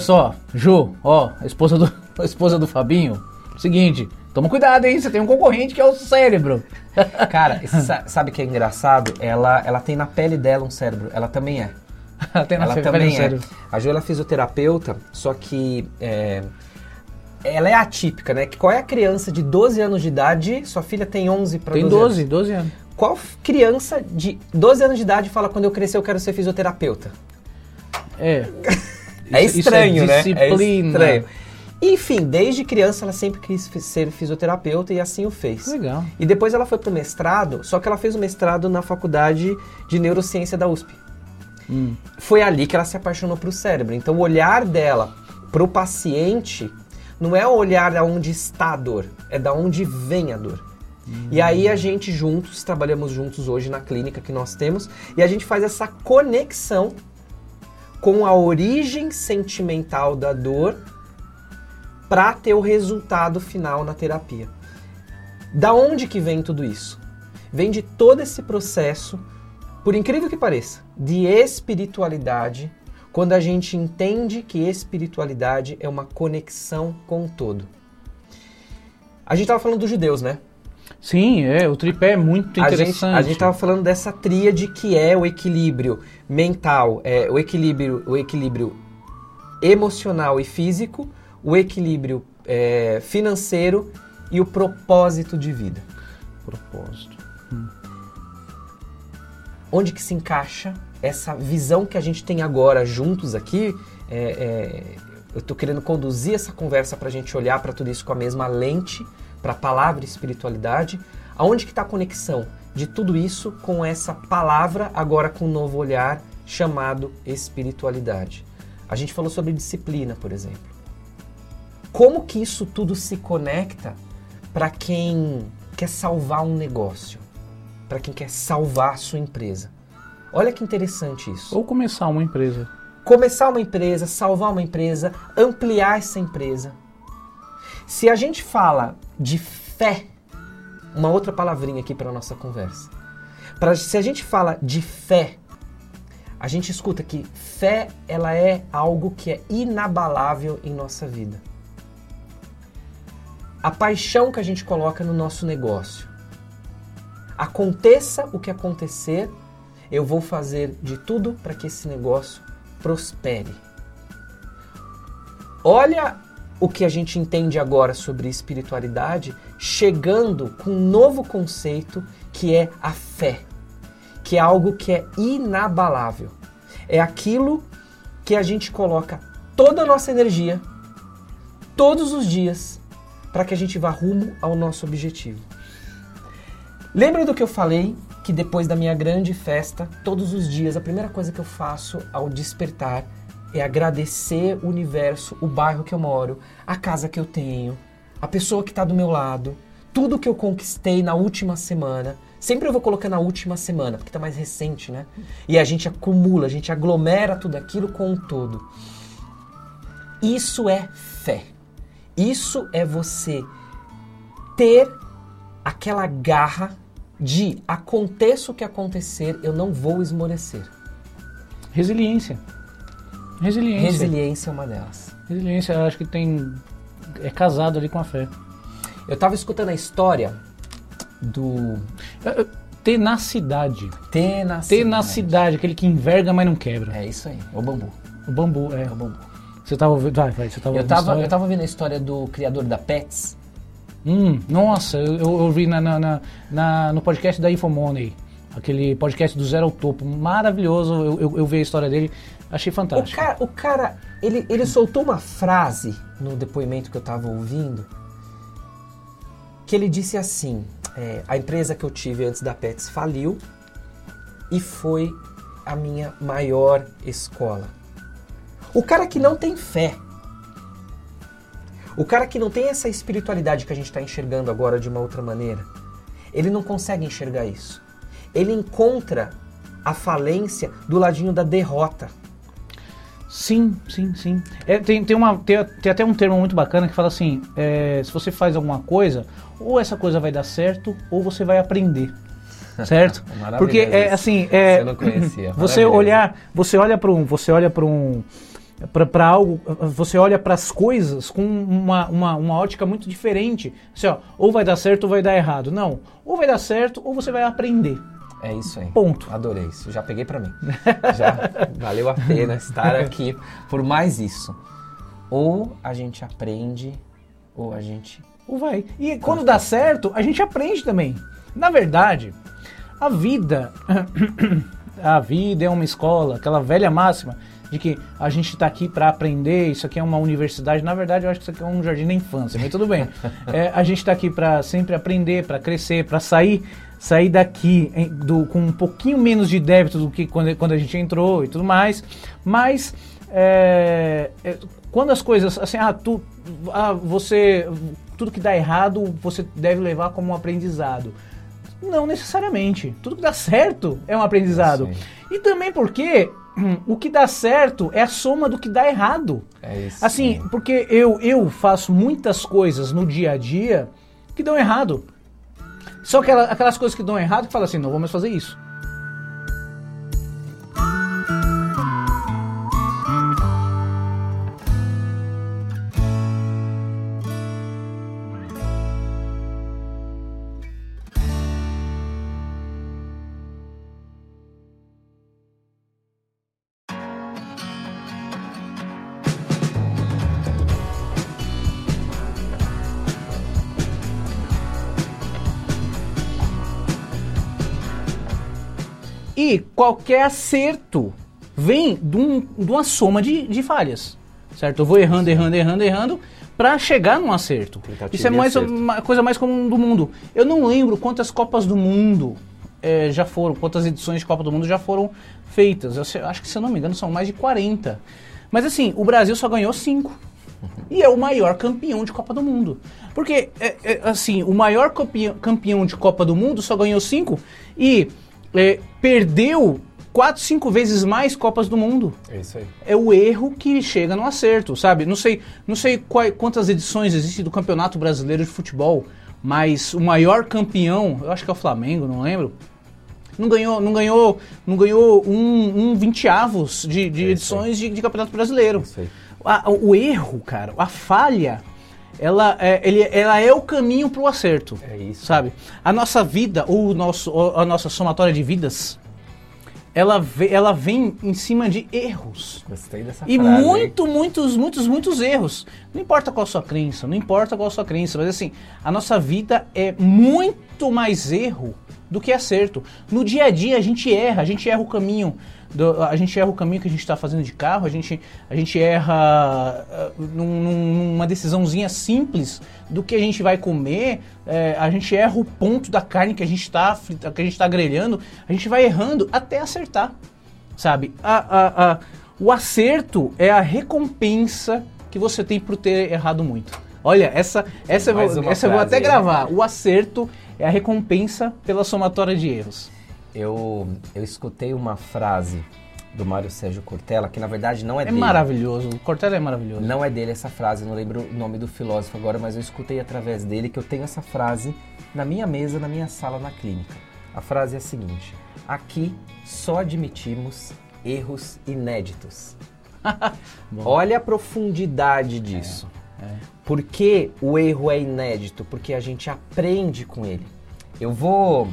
Speaker 2: Só, Ju, ó, a esposa do, [LAUGHS] a esposa do Fabinho. Seguinte, toma cuidado, hein? Você tem um concorrente que é o cérebro. [LAUGHS]
Speaker 3: Cara, sa- sabe o que é engraçado? Ela, ela tem na pele dela um cérebro. Ela também é. [LAUGHS]
Speaker 2: tem na
Speaker 3: ela também é. A Ju ela é fisioterapeuta, só que é, ela é atípica, né? Qual é a criança de 12 anos de idade? Sua filha tem 11 para
Speaker 2: Tem
Speaker 3: 12
Speaker 2: 12,
Speaker 3: anos.
Speaker 2: 12 anos.
Speaker 3: Qual criança de 12 anos de idade fala quando eu crescer eu quero ser fisioterapeuta?
Speaker 2: É.
Speaker 3: É
Speaker 2: isso
Speaker 3: estranho, né?
Speaker 2: disciplina.
Speaker 3: É estranho. Enfim, desde criança ela sempre quis ser fisioterapeuta e assim o fez.
Speaker 2: Legal.
Speaker 3: E depois ela foi pro mestrado, só que ela fez o mestrado na faculdade de neurociência da USP.
Speaker 2: Hum.
Speaker 3: Foi ali que ela se apaixonou pro cérebro. Então o olhar dela pro paciente não é o olhar da onde está a dor, é da onde vem a dor. E aí a gente juntos, trabalhamos juntos hoje na clínica que nós temos, e a gente faz essa conexão com a origem sentimental da dor para ter o resultado final na terapia. Da onde que vem tudo isso? Vem de todo esse processo, por incrível que pareça, de espiritualidade, quando a gente entende que espiritualidade é uma conexão com o todo. A gente estava falando dos judeus, né?
Speaker 2: Sim, é, o tripé é muito
Speaker 3: A gente,
Speaker 2: interessante.
Speaker 3: a gente tava falando dessa tríade que é o equilíbrio mental, é, o equilíbrio, o equilíbrio emocional e físico, o equilíbrio é, financeiro e o propósito de vida.
Speaker 2: Propósito.
Speaker 3: Onde que se encaixa essa visão que a gente tem agora juntos aqui? É, é, eu estou querendo conduzir essa conversa para a gente olhar para tudo isso com a mesma lente, para a palavra espiritualidade. Aonde que está a conexão de tudo isso com essa palavra agora com um novo olhar chamado espiritualidade? A gente falou sobre disciplina, por exemplo. Como que isso tudo se conecta para quem quer salvar um negócio? Para quem quer salvar a sua empresa? Olha que interessante isso.
Speaker 2: Ou começar uma empresa.
Speaker 3: Começar uma empresa, salvar uma empresa, ampliar essa empresa. Se a gente fala de fé, uma outra palavrinha aqui para nossa conversa. Pra, se a gente fala de fé, a gente escuta que fé ela é algo que é inabalável em nossa vida. A paixão que a gente coloca no nosso negócio. Aconteça o que acontecer, eu vou fazer de tudo para que esse negócio prospere. Olha o que a gente entende agora sobre espiritualidade, chegando com um novo conceito que é a fé, que é algo que é inabalável. É aquilo que a gente coloca toda a nossa energia, todos os dias, para que a gente vá rumo ao nosso objetivo. Lembra do que eu falei que depois da minha grande festa, todos os dias, a primeira coisa que eu faço ao despertar é agradecer o universo, o bairro que eu moro, a casa que eu tenho, a pessoa que está do meu lado, tudo que eu conquistei na última semana. Sempre eu vou colocar na última semana, porque está mais recente, né? E a gente acumula, a gente aglomera tudo aquilo com um todo. Isso é fé. Isso é você ter aquela garra de aconteça o que acontecer, eu não vou esmorecer.
Speaker 2: Resiliência. Resiliência.
Speaker 3: Resiliência é uma delas.
Speaker 2: Resiliência, eu acho que tem. É casado ali com a fé.
Speaker 3: Eu tava escutando a história do.
Speaker 2: É, é, Tenacidade.
Speaker 3: Tenacidade.
Speaker 2: Tenacidade, aquele que enverga, mas não quebra.
Speaker 3: É isso aí, é o bambu.
Speaker 2: O bambu, é.
Speaker 3: É o bambu.
Speaker 2: Você tava ouvindo. Vai, vai, você tava
Speaker 3: Eu
Speaker 2: ouvindo
Speaker 3: tava,
Speaker 2: história?
Speaker 3: eu tava vendo a história do criador da Pets.
Speaker 2: Hum, nossa, eu, eu, eu vi na, na, na- na- no podcast da Infomoney. Aquele podcast do Zero ao Topo. Maravilhoso. Eu, eu, eu vi a história dele. Achei
Speaker 3: O
Speaker 2: fantástico.
Speaker 3: cara, o cara ele, ele soltou uma frase no depoimento que eu tava ouvindo que ele disse assim: é, a empresa que eu tive antes da Pets faliu e foi a minha maior escola. O cara que não tem fé, o cara que não tem essa espiritualidade que a gente está enxergando agora de uma outra maneira, ele não consegue enxergar isso. Ele encontra a falência do ladinho da derrota.
Speaker 2: Sim, sim, sim. É, tem, tem, uma, tem, tem até um termo muito bacana que fala assim: é, se você faz alguma coisa, ou essa coisa vai dar certo, ou você vai aprender. [LAUGHS] Certo? Porque é assim, é, você [LAUGHS] olhar, você olha para um, você olha para um para algo, você olha para as coisas com uma, uma, uma ótica muito diferente. Assim, ó, ou vai dar certo ou vai dar errado. Não, ou vai dar certo ou você vai aprender.
Speaker 3: É isso aí.
Speaker 2: Ponto.
Speaker 3: Adorei isso. Já peguei pra mim. Já [LAUGHS] valeu a pena estar aqui por mais isso. Ou a gente aprende, ou a gente.
Speaker 2: Ou vai. E quando dá certo, a gente aprende também. Na verdade, a vida. [COUGHS] a vida é uma escola, aquela velha máxima de que a gente está aqui para aprender, isso aqui é uma universidade. Na verdade, eu acho que isso aqui é um jardim da infância, mas tudo bem. [LAUGHS] É, a gente está aqui para sempre aprender, para crescer, para sair sair daqui em- do- com um pouquinho menos de débito do que quando, quando a gente entrou e tudo mais. Mas é, é, quando as coisas assim, ah, tu, ah, você tudo que dá errado você deve levar como um aprendizado. Não necessariamente. Tudo que dá certo é um aprendizado.
Speaker 3: Isso
Speaker 2: E também porque [CLEARS THROAT] o que dá certo é a soma do que dá errado.
Speaker 3: É isso.
Speaker 2: Assim, porque eu, eu faço muitas coisas no dia a dia que dão errado. Só que ela- aquelas coisas que dão errado que fala assim, não vou mais fazer isso. Qualquer acerto vem de, um- de uma soma de, de falhas. Certo? Eu vou errando, errando, errando, errando para chegar num acerto.
Speaker 3: Tentativa
Speaker 2: Isso é mais
Speaker 3: acerto.
Speaker 2: uma coisa mais comum do mundo. Eu não lembro quantas Copas do Mundo eh, já foram, quantas edições de Copa do Mundo já foram feitas. Eu acho que, se eu não me engano, são mais de 40. Mas assim, o Brasil só ganhou 5. E é o maior campeão de Copa do Mundo. Porque, é, é, assim, o maior campeão, campeão de Copa do Mundo só ganhou 5 e é, perdeu 4, 5 vezes mais Copas do Mundo
Speaker 3: É isso aí.
Speaker 2: é o erro que chega no acerto, sabe? Não sei, não sei quai- quantas edições existem do Campeonato Brasileiro de Futebol, mas o maior campeão, eu acho que é o Flamengo, não lembro. Não ganhou, não ganhou, não ganhou um, um vinteavos de, de
Speaker 3: É
Speaker 2: edições de, de Campeonato Brasileiro.
Speaker 3: Isso aí.
Speaker 2: A- o erro, cara, a falha, ela é, ele- ela é o caminho para o acerto.
Speaker 3: É isso.
Speaker 2: Sabe? A nossa vida, ou o nosso, ou a nossa somatória de vidas, ela, ve- ela vem em cima de erros.
Speaker 3: Gostei dessa
Speaker 2: E
Speaker 3: frase. hein?
Speaker 2: muito, muitos, muitos, muitos erros. Não importa qual a sua crença, não importa qual a sua crença, mas assim, a nossa vida é muito mais erro do que acerto. No dia a dia a gente erra, a gente erra o caminho, do- a gente erra o caminho que a gente está fazendo de carro, a gente, a gente erra ah, num- num- numa decisãozinha simples do que a gente vai comer, eh, a gente erra o ponto da carne que a gente está que a gente tá grelhando, a gente vai errando até acertar sabe? A, a, a- o acerto é a recompensa que você tem por ter errado muito. Olha, essa, essa, eu vou, essa eu vou até
Speaker 3: aí.
Speaker 2: gravar. O acerto é a recompensa pela somatória de erros.
Speaker 3: Eu, eu escutei uma frase do Mário Sérgio Cortella, que na verdade não é,
Speaker 2: É
Speaker 3: dele.
Speaker 2: maravilhoso. O Cortella é maravilhoso.
Speaker 3: Não é dele essa frase, não lembro o nome do filósofo agora, mas eu escutei através dele que eu tenho essa frase na minha mesa, na minha sala na clínica. A frase é a seguinte: Aqui só admitimos erros inéditos. [LAUGHS] Olha a profundidade disso. Por que o erro é inédito? Porque a gente aprende com ele. Eu vou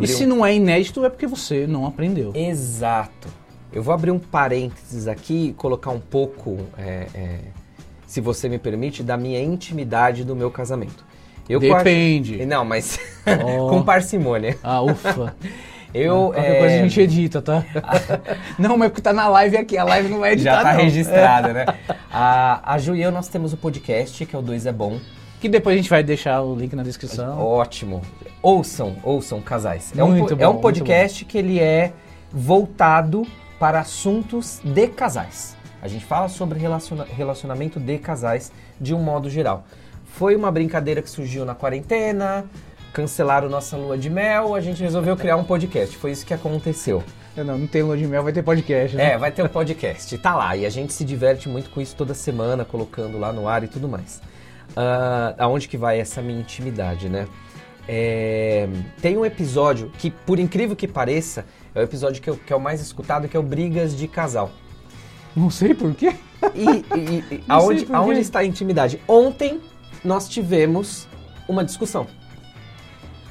Speaker 2: E se não é inédito, é porque você não aprendeu.
Speaker 3: Exato. Eu vou abrir um parênteses aqui e colocar um pouco, é, é, se você me permite, da minha intimidade do meu casamento. Eu
Speaker 2: Depende.
Speaker 3: Não, mas
Speaker 2: Oh. [LAUGHS] [LAUGHS]
Speaker 3: com parcimônia.
Speaker 2: Ah, ufa. [LAUGHS]
Speaker 3: Eu
Speaker 2: Qualquer
Speaker 3: é,
Speaker 2: coisa a gente edita, tá? não, mas porque tá na live aqui. A live não vai editar,
Speaker 3: já tá
Speaker 2: não.
Speaker 3: registrada, né? A, a Ju e eu, nós temos o podcast, que é o Dois é Bom.
Speaker 2: Que depois a gente vai deixar o link na descrição.
Speaker 3: Ótimo. Ouçam, ouçam, casais. É um,
Speaker 2: Muito
Speaker 3: po-
Speaker 2: bom,
Speaker 3: é um podcast que ele é voltado para assuntos de casais. A gente fala sobre relaciona- relacionamento de casais de um modo geral. Foi uma brincadeira que surgiu na quarentena, cancelaram nossa lua de mel, a gente resolveu criar um podcast. Foi isso que aconteceu.
Speaker 2: Não, não tem lua de mel, vai ter podcast, né?
Speaker 3: É, vai ter um podcast. Tá lá. E a gente se diverte muito com isso toda semana, colocando lá no ar e tudo mais. Ah, aonde que vai essa minha intimidade, né? É, tem um episódio que, por incrível que pareça, é o episódio que, eu- que é o mais escutado, que é o Brigas de Casal.
Speaker 2: Não sei por quê.
Speaker 3: E, e- e- [LAUGHS] aonde,
Speaker 2: por
Speaker 3: aonde está a intimidade? Ontem nós tivemos uma discussão.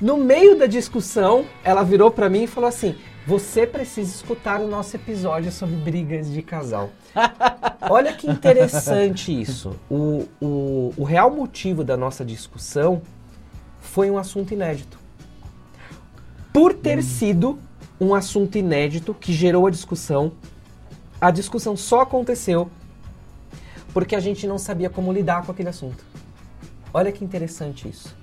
Speaker 3: No meio da discussão, ela virou pra mim e falou assim: Você precisa escutar o nosso episódio sobre brigas de casal. [LAUGHS] Olha que interessante isso. O, o, o real motivo da nossa discussão foi um assunto inédito. Por ter sido um assunto inédito que gerou a discussão, a discussão só aconteceu porque a gente não sabia como lidar com aquele assunto. Olha que interessante isso.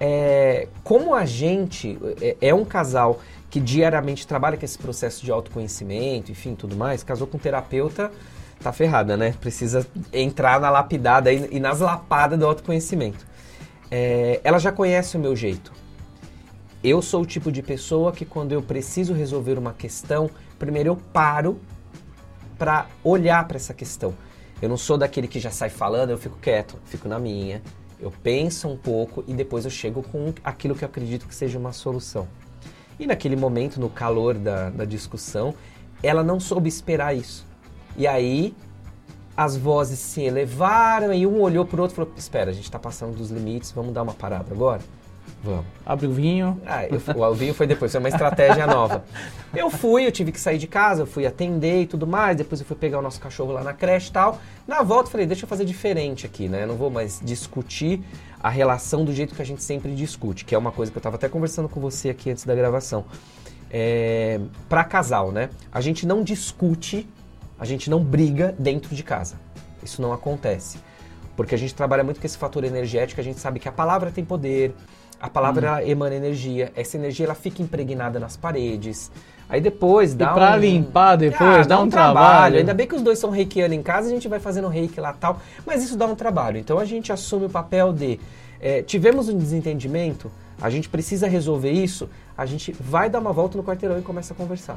Speaker 3: É, como a gente é, é um casal que diariamente trabalha com esse processo de autoconhecimento, enfim, tudo mais, casou com um terapeuta, tá ferrada, né? Precisa entrar na lapidada e, e nas lapadas do autoconhecimento. É, ela já conhece o meu jeito. Eu sou o tipo de pessoa que quando eu preciso resolver uma questão, primeiro eu paro para olhar para essa questão. Eu não sou daquele que já sai falando, eu fico quieto, fico na minha. Eu penso um pouco e depois eu chego com aquilo que eu acredito que seja uma solução. E naquele momento, no calor da, da discussão, ela não soube esperar isso. E aí as vozes se elevaram e um olhou pro outro e falou: Espera, a gente está passando dos limites, vamos dar uma parada agora? Vamos.
Speaker 2: Abre o vinho.
Speaker 3: Ah, eu, o vinho foi depois, foi uma estratégia nova. [LAUGHS] Eu fui, eu tive que sair de casa, eu fui atender e tudo mais, depois eu fui pegar o nosso cachorro lá na creche e tal. Na volta eu falei, deixa eu fazer diferente aqui, né? Eu não vou mais discutir a relação do jeito que a gente sempre discute, que é uma coisa que eu estava até conversando com você aqui antes da gravação. É, para casal, né? A gente não discute, a gente não briga dentro de casa. Isso não acontece. Porque a gente trabalha muito com esse fator energético, a gente sabe que a palavra tem poder, a palavra ela emana energia, essa energia ela fica impregnada nas paredes. Aí depois
Speaker 2: E
Speaker 3: dá
Speaker 2: pra
Speaker 3: um...
Speaker 2: limpar depois,
Speaker 3: Ah,
Speaker 2: dá um trabalho.
Speaker 3: Ainda bem que os dois são reikianos em casa, a gente vai fazendo reiki lá tal, mas isso dá um trabalho. Então a gente assume o papel de é, tivemos um desentendimento, a gente precisa resolver isso, a gente vai dar uma volta no quarteirão e começa a conversar.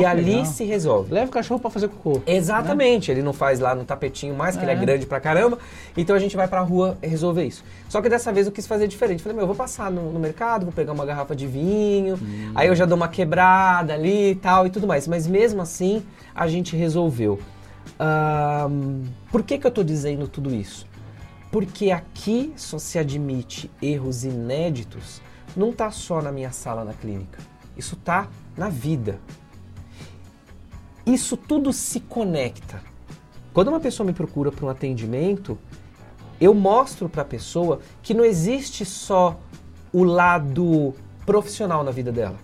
Speaker 3: E ali
Speaker 2: legal.
Speaker 3: se resolve.
Speaker 2: Leva o cachorro pra fazer cocô.
Speaker 3: Exatamente, ele não faz lá no tapetinho mais, que ele é
Speaker 2: É.
Speaker 3: grande pra caramba, então a gente vai pra rua resolver isso. Só que dessa vez eu quis fazer diferente. Falei, meu, eu vou passar no, no mercado, vou pegar uma garrafa de vinho, aí eu já dou uma quebrada ali e tal e tudo mais. Mas mesmo assim, a gente resolveu. Ahn, por que, que eu tô dizendo tudo isso? Porque aqui só se admite erros inéditos, não tá só na minha sala na clínica. isso está na vida. Isso tudo se conecta. Quando uma pessoa me procura para um atendimento, eu mostro para a pessoa que não existe só o lado profissional na vida dela.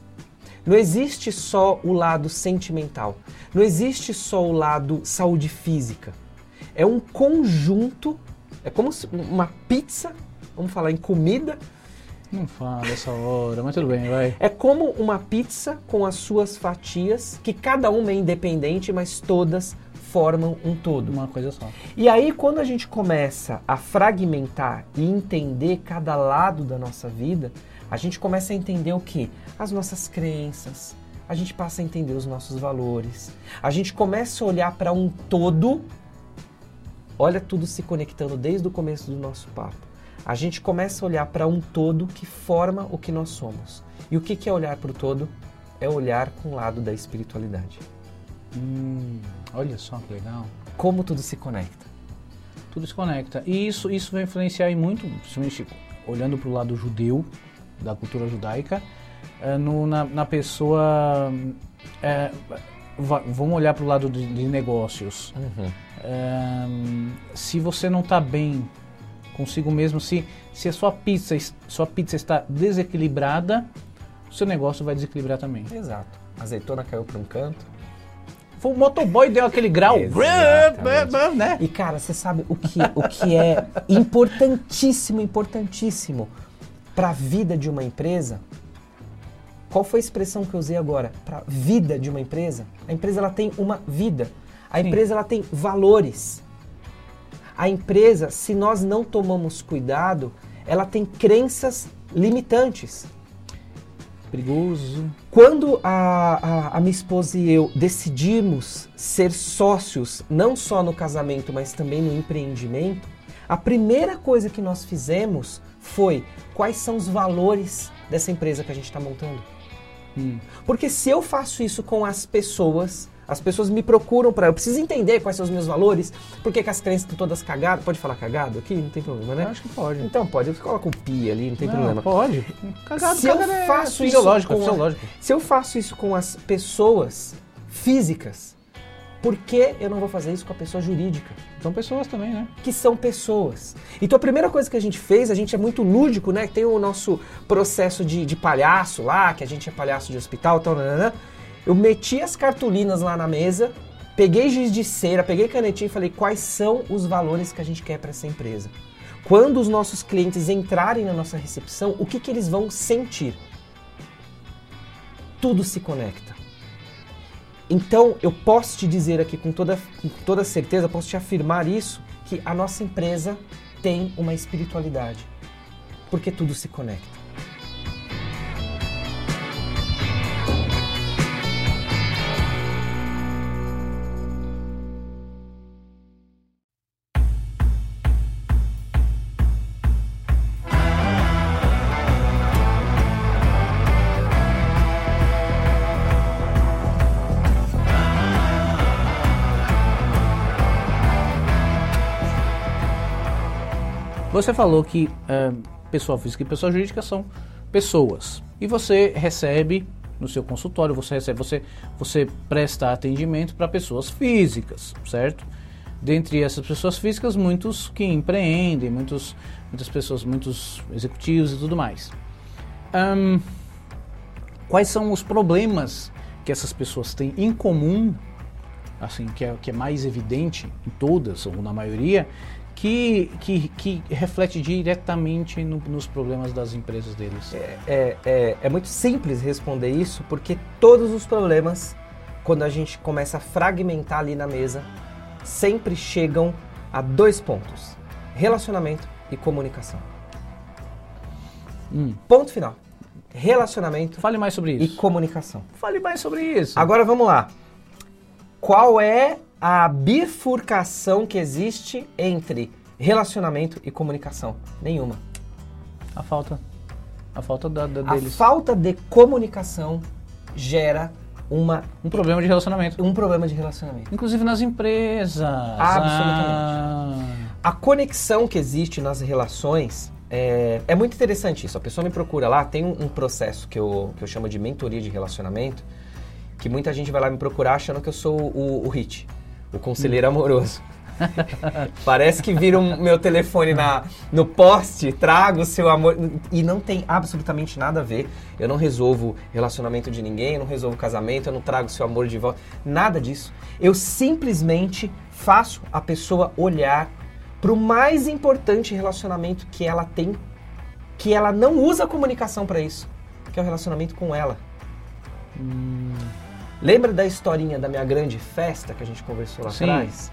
Speaker 3: Não existe só o lado sentimental. Não existe só o lado saúde física. É um conjunto, é como uma pizza, vamos falar em comida,
Speaker 2: não fala dessa hora, mas tudo bem, vai.
Speaker 3: É como uma pizza com as suas fatias, que cada uma é independente, mas todas formam um todo.
Speaker 2: Uma coisa só.
Speaker 3: E aí, quando a gente começa a fragmentar e entender cada lado da nossa vida, a gente começa a entender o que? As nossas crenças, a gente passa a entender os nossos valores, a gente começa a olhar para um todo. Olha tudo se conectando desde o começo do nosso papo a gente começa a olhar para um todo que forma o que nós somos. E o que é olhar para o todo? É olhar com o lado da espiritualidade.
Speaker 2: Hum, olha só que legal.
Speaker 3: Como tudo se conecta.
Speaker 2: Tudo se conecta. E isso, isso vai influenciar em muito, principalmente olhando para o lado judeu, da cultura judaica, é, no, na, na, pessoa. É, vamos olhar para o lado de, de negócios. Uhum. É, se você não está bem consigo mesmo. Se, se a sua pizza, sua pizza está desequilibrada, o seu negócio vai desequilibrar também.
Speaker 3: Exato. A azeitona caiu para um canto.
Speaker 2: Foi o motoboy deu aquele grau.
Speaker 3: né? E cara, você sabe o que, o que é importantíssimo, importantíssimo para a vida de uma empresa? Qual foi a expressão que eu usei agora? Para vida de uma empresa? A empresa ela tem uma vida. A Sim. empresa ela tem valores. A empresa, se nós não tomamos cuidado, ela tem crenças limitantes.
Speaker 2: Perigoso.
Speaker 3: Quando a, a, a, minha esposa e eu decidimos ser sócios, não só no casamento, mas também no empreendimento, a primeira coisa que nós fizemos foi quais são os valores dessa empresa que a gente está montando. Hum. Porque se eu faço isso com as pessoas, as pessoas me procuram para. Eu preciso entender quais são os meus valores, por que as crenças estão todas cagadas. Pode falar cagado aqui? Não tem problema, né?
Speaker 2: Eu acho que pode.
Speaker 3: Então pode. Eu coloco o pi ali, não tem não, problema.
Speaker 2: Pode.
Speaker 3: Cagado, se cagado eu é faço é isso com a, Se eu faço isso com as pessoas físicas, por que eu não vou fazer isso com a pessoa jurídica?
Speaker 2: São pessoas também, né?
Speaker 3: Que são pessoas. Então a primeira coisa que a gente fez, a gente é muito lúdico, né? Tem o nosso processo de, de palhaço lá, que a gente é palhaço de hospital tal, né. Eu meti as cartolinas lá na mesa, peguei giz de cera, peguei canetinha e falei quais são os valores que a gente quer para essa empresa. Quando os nossos clientes entrarem na nossa recepção, o que, que eles vão sentir? Tudo se conecta. Então, eu posso te dizer aqui com toda, com toda certeza, posso te afirmar isso, que a nossa empresa tem uma espiritualidade. Porque tudo se conecta.
Speaker 2: Você falou que é, pessoa física e pessoa jurídica são pessoas. E você recebe no seu consultório, você recebe, você, você presta atendimento para pessoas físicas, certo? Dentre essas pessoas físicas, muitos que empreendem, muitos, muitas pessoas, muitos executivos e tudo mais. Um, quais são os problemas que essas pessoas têm em comum, assim, que é, que é mais evidente em todas ou na maioria, que, que, que reflete diretamente no, nos problemas das empresas deles?
Speaker 3: É, é, é, é muito simples responder isso, porque todos os problemas, quando a gente começa a fragmentar ali na mesa, sempre chegam a dois pontos: relacionamento e comunicação. Hum. Ponto final. Relacionamento.
Speaker 2: Fale mais sobre isso.
Speaker 3: E comunicação.
Speaker 2: Fale mais sobre isso.
Speaker 3: Agora vamos lá. Qual é a bifurcação que existe entre relacionamento e comunicação? Nenhuma.
Speaker 2: A falta. A falta da, da deles.
Speaker 3: A falta de comunicação gera uma,
Speaker 2: um problema de relacionamento.
Speaker 3: Um problema de relacionamento.
Speaker 2: Inclusive nas empresas.
Speaker 3: Absolutamente. Ah. A conexão que existe nas relações, é, é muito interessante isso. A pessoa me procura lá, tem um, um processo que eu, que eu chamo de mentoria de relacionamento, que muita gente vai lá me procurar achando que eu sou o, o hit, o conselheiro amoroso. [LAUGHS] Parece que vira um meu telefone na, no poste, trago o seu amor. E não tem absolutamente nada a ver. Eu não resolvo relacionamento de ninguém, eu não resolvo casamento, eu não trago o seu amor de volta. Nada disso. Eu simplesmente faço a pessoa olhar para o mais importante relacionamento que ela tem, que ela não usa a comunicação para isso, que é o relacionamento com ela. Hum. Lembra da historinha da minha grande festa que a gente conversou lá
Speaker 2: Sim.
Speaker 3: atrás?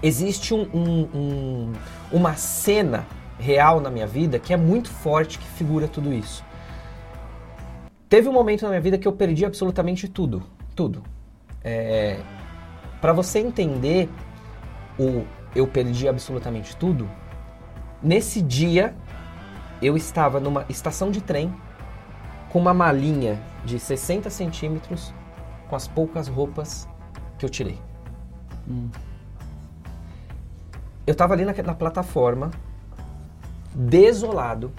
Speaker 3: Existe um, um, um, uma cena real na minha vida que é muito forte, que figura tudo isso. Teve um momento na minha vida que eu perdi absolutamente tudo. Tudo. É, Para você entender o eu perdi absolutamente tudo, nesse dia eu estava numa estação de trem com uma malinha de 60 centímetros com as poucas roupas que eu tirei.
Speaker 2: Hum.
Speaker 3: Eu estava ali na, na plataforma, desolado.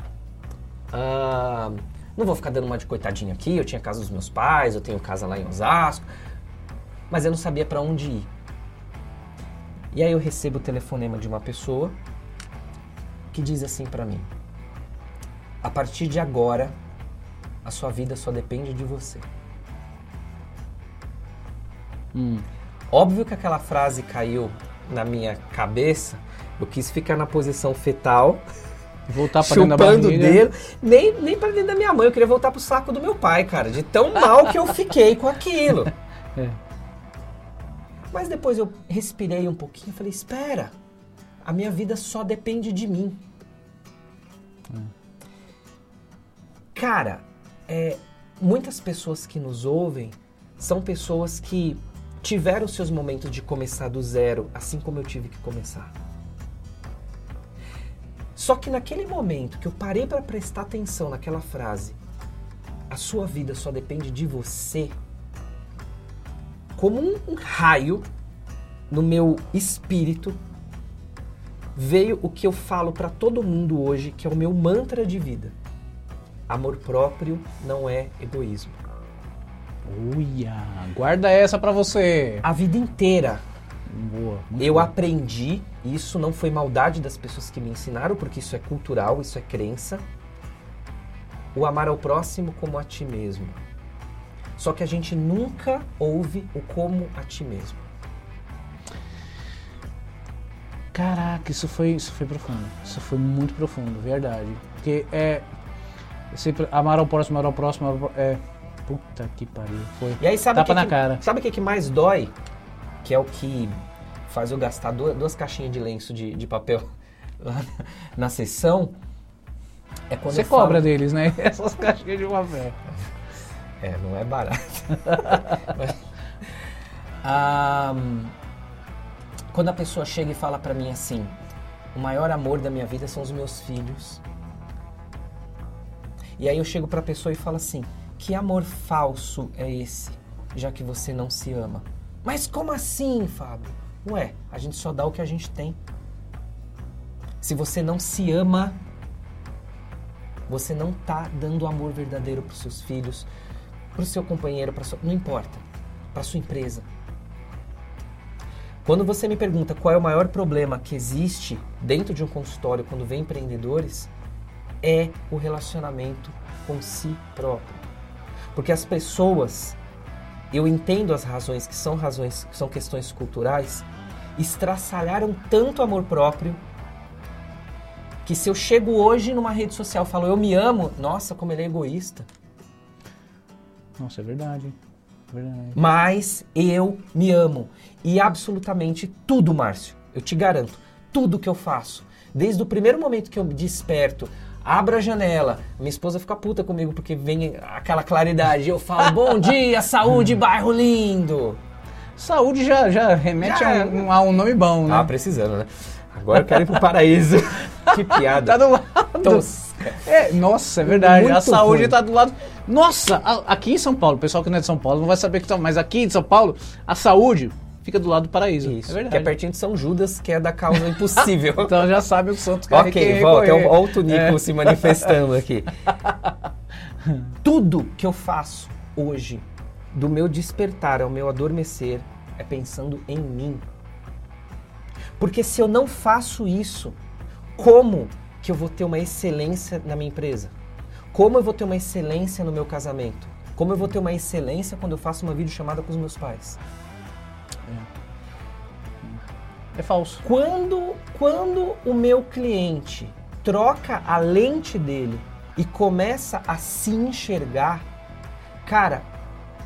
Speaker 3: Ah, não vou ficar dando uma de coitadinho aqui, eu tinha casa dos meus pais, eu tenho casa lá em Osasco, mas eu não sabia para onde ir. E aí eu recebo o telefonema de uma pessoa que diz assim para mim: A partir de agora, a sua vida só depende de você.
Speaker 2: Hum.
Speaker 3: Óbvio que aquela frase caiu na minha cabeça. Eu quis ficar na posição fetal,
Speaker 2: Voltar pra dentro da barriga.
Speaker 3: dedo. Nem, nem pra dentro da minha mãe, eu queria voltar pro saco do meu pai, cara. De tão mal que eu fiquei com aquilo. [LAUGHS]
Speaker 2: É.
Speaker 3: Mas depois eu respirei um pouquinho e falei: espera, a minha vida só depende de mim. Cara, é, muitas pessoas que nos ouvem são pessoas que tiveram seus momentos de começar do zero, assim como eu tive que começar. Só que naquele momento que eu parei para prestar atenção naquela frase, a sua vida só depende de você, como um, raio no meu espírito, veio o que eu falo para todo mundo hoje, que é o meu mantra de vida. Amor próprio não é egoísmo.
Speaker 2: Uia, guarda essa pra você.
Speaker 3: A vida inteira
Speaker 2: Boa.
Speaker 3: eu
Speaker 2: boa.
Speaker 3: aprendi, isso não foi maldade das pessoas que me ensinaram, porque isso é cultural, isso é crença. O amar ao próximo como a ti mesmo. Só que a gente nunca ouve o como a ti mesmo.
Speaker 2: Caraca, isso foi, isso foi profundo. Isso foi muito profundo, verdade. Porque é. Sempre amar ao próximo, amar ao próximo, amar ao pró- é. Puta que pariu. Foi.
Speaker 3: E aí sabe
Speaker 2: Tapa
Speaker 3: que
Speaker 2: na
Speaker 3: que-
Speaker 2: cara.
Speaker 3: Sabe o que, que mais dói? Que é o que faz eu gastar duas, duas caixinhas de lenço de, de papel lá [LAUGHS] na, na sessão. É quando
Speaker 2: Você
Speaker 3: falo-
Speaker 2: cobra deles, né? [LAUGHS] Essas caixinhas de papel.
Speaker 3: É, não é barato. [LAUGHS] Mas, ah, quando a pessoa chega e fala pra mim assim, o maior amor da minha vida são os meus filhos. E aí eu chego pra pessoa e falo assim, que amor falso é esse, já que você não se ama? Mas como assim, Fábio? Ué, a gente só dá o que a gente tem. Se você não se ama, você não tá dando amor verdadeiro pros seus filhos, pro seu companheiro, para sua, não importa, para sua empresa. Quando você me pergunta qual é o maior problema que existe dentro de um consultório quando vem empreendedores, é o relacionamento com si próprio. Porque as pessoas, eu entendo as razões que são razões, que são questões culturais, estraçalharam tanto amor próprio que se eu chego hoje numa rede social e falo eu me amo, nossa, como ele é egoísta.
Speaker 2: Nossa, é verdade. Verdade.
Speaker 3: Mas eu me amo. E absolutamente tudo, Márcio. Eu te garanto. Tudo que eu faço. Desde o primeiro momento que eu me desperto, abro a janela, minha esposa fica puta comigo porque vem aquela claridade. Eu falo, bom [LAUGHS] dia, saúde, bairro lindo.
Speaker 2: Saúde já, já remete
Speaker 3: Já,
Speaker 2: a, um, a um nome bom, né?
Speaker 3: Ah, precisando, né? Agora eu quero ir pro paraíso. [LAUGHS] que piada.
Speaker 2: Tá do lado.
Speaker 3: tosca.
Speaker 2: É, nossa, é verdade. a
Speaker 3: Muito
Speaker 2: saúde
Speaker 3: ruim.
Speaker 2: tá do lado. Nossa, a- aqui em São Paulo, o pessoal que não é de São Paulo não vai saber que tá, mas aqui em São Paulo, a saúde fica do lado do paraíso.
Speaker 3: Isso,
Speaker 2: é verdade.
Speaker 3: que é pertinho de São Judas, que é da causa impossível. [LAUGHS]
Speaker 2: Então já sabe o que Santos quer
Speaker 3: ok, volta. Olha o Tunico é. se manifestando aqui. [LAUGHS] Tudo que eu faço hoje, do meu despertar ao meu adormecer, é pensando em mim. Porque se eu não faço isso, como que eu vou ter uma excelência na minha empresa? Como eu vou ter uma excelência no meu casamento? Como eu vou ter uma excelência quando eu faço uma videochamada com os meus pais?
Speaker 2: É, falso.
Speaker 3: Quando, quando o meu cliente troca a lente dele e começa a se enxergar, cara,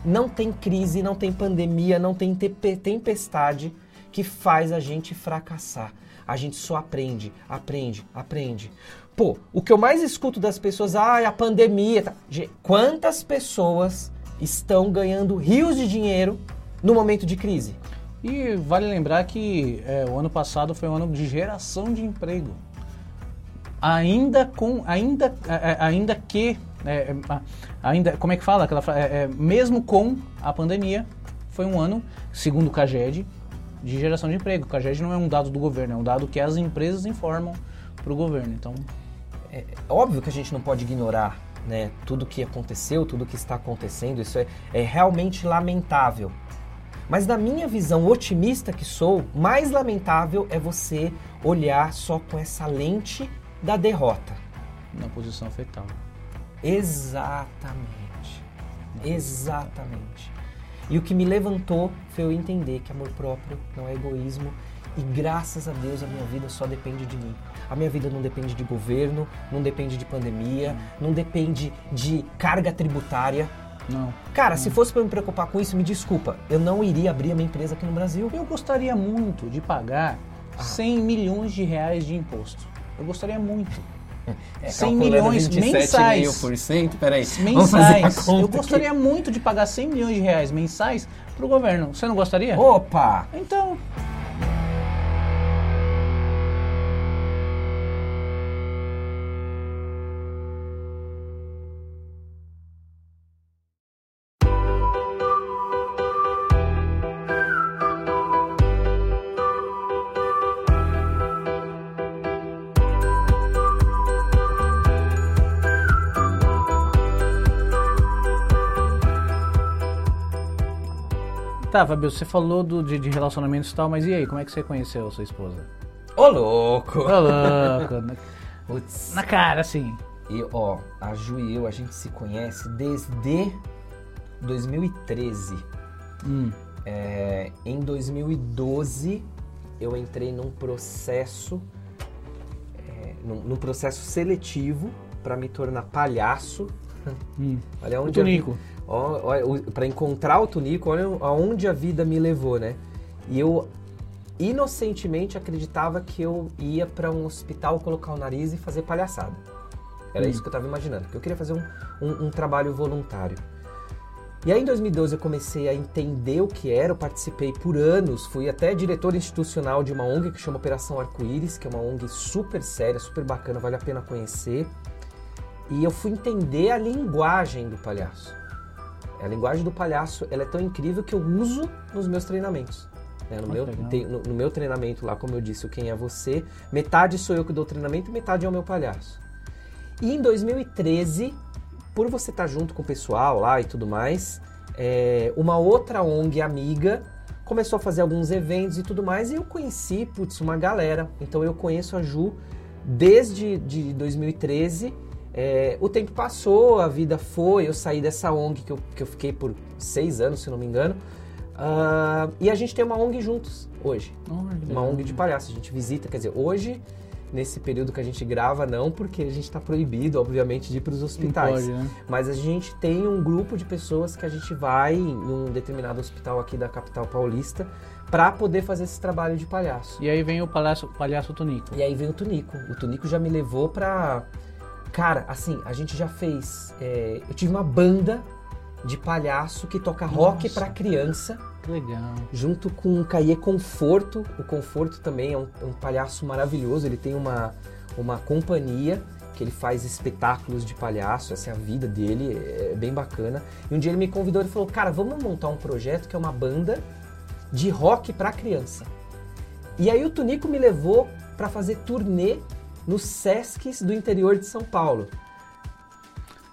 Speaker 3: não tem crise, não tem pandemia, não tem tempestade que faz a gente fracassar. A gente só aprende, aprende, aprende. Pô, o que eu mais escuto das pessoas, ah, a pandemia. Tá. Quantas pessoas estão ganhando rios de dinheiro no momento de crise?
Speaker 2: E vale lembrar que é, o ano passado foi um ano de geração de emprego. Ainda com, ainda, é, é ainda que, é, é ainda, como é que fala aquela é, mesmo com a pandemia, foi um ano, segundo o Caged, de geração de emprego. O CAGED não é um dado do governo, é um dado que as empresas informam para o governo. Então,
Speaker 3: é, óbvio que a gente não pode ignorar né, tudo que aconteceu, tudo que está acontecendo. Isso é, é realmente lamentável. Mas na minha visão otimista que sou, mais lamentável é você olhar só com essa lente da derrota.
Speaker 2: Na posição fetal.
Speaker 3: Exatamente. Exatamente. E o que me levantou foi eu entender que amor próprio não é egoísmo e graças a Deus a minha vida só depende de mim. A minha vida não depende de governo, não depende de pandemia, não depende de carga tributária.
Speaker 2: Não.
Speaker 3: Cara,
Speaker 2: não.
Speaker 3: se fosse para me preocupar com isso, me desculpa, eu não iria abrir a minha empresa aqui no Brasil.
Speaker 2: Eu gostaria muito de pagar ah. 100 milhões de reais de imposto. Eu gostaria muito. [LAUGHS] É, 100 milhões mensais.
Speaker 3: Peraí.
Speaker 2: Mensais. Eu gostaria aqui. muito de pagar 100 milhões de reais mensais para o governo. Você não gostaria?
Speaker 3: Opa!
Speaker 2: Então. Tá, Fabio, você falou do, de, de relacionamentos e tal, mas e aí, como é que você conheceu a sua esposa?
Speaker 3: Ô, louco!
Speaker 2: Ô, louco! na, [LAUGHS] Putz. na cara, assim.
Speaker 3: E, ó, a Ju e eu, a gente se conhece desde 2013. Hum. É, em 2012, eu entrei num processo, é, num, num processo seletivo para me tornar palhaço.
Speaker 2: Hum. [LAUGHS] Olha onde Tunico
Speaker 3: para encontrar o Tunico, olha aonde a vida me levou, né? E eu inocentemente acreditava que eu ia para um hospital colocar o nariz e fazer palhaçada. Era hum. isso que eu estava imaginando, porque eu queria fazer um, um, um, trabalho voluntário. E aí em 2012 eu comecei a entender o que era, eu participei por anos, fui até diretor institucional de uma ONG que chama Operação Arco-Íris, que é uma ONG super séria, super bacana, vale a pena conhecer. E eu fui entender a linguagem do palhaço. A linguagem do palhaço ela é tão incrível que eu uso nos meus treinamentos. Né? No, meu, tem, no, no, meu treinamento lá, como eu disse, o Quem é Você, metade sou eu que dou treinamento e metade é o meu palhaço. E em 2013, por você estar junto com o pessoal lá e tudo mais, é, uma outra ONG amiga começou a fazer alguns eventos e tudo mais, e eu conheci, putz, uma galera. Então eu conheço a Ju desde de 2013 é, o tempo passou, a vida foi, eu saí dessa ONG que eu, que eu fiquei por seis anos, se não me engano. Uh, e a gente tem uma ONG juntos hoje. Oh, uma ONG de palhaço. A gente visita, quer dizer, hoje, nesse período que a gente grava, não, porque a gente está proibido, obviamente, de ir para os hospitais. Pode, né? Mas a gente tem um grupo de pessoas que a gente vai em um determinado hospital aqui da capital paulista para poder fazer esse trabalho de palhaço.
Speaker 2: E aí vem o palhaço, palhaço Tunico.
Speaker 3: E aí vem o Tunico. O Tunico já me levou para Cara, assim, a gente já fez. É, eu tive uma banda de palhaço que toca Nossa. rock para criança.
Speaker 2: Legal.
Speaker 3: Junto com o Caie Conforto. O Conforto também é um, é um, palhaço maravilhoso. Ele tem uma, uma companhia que ele faz espetáculos de palhaço. Essa é a vida dele, é bem bacana. E um dia ele me convidou e falou: Cara, vamos montar um projeto que é uma banda de rock para criança. E aí o Tunico me levou para fazer turnê nos Sescs do interior de São Paulo.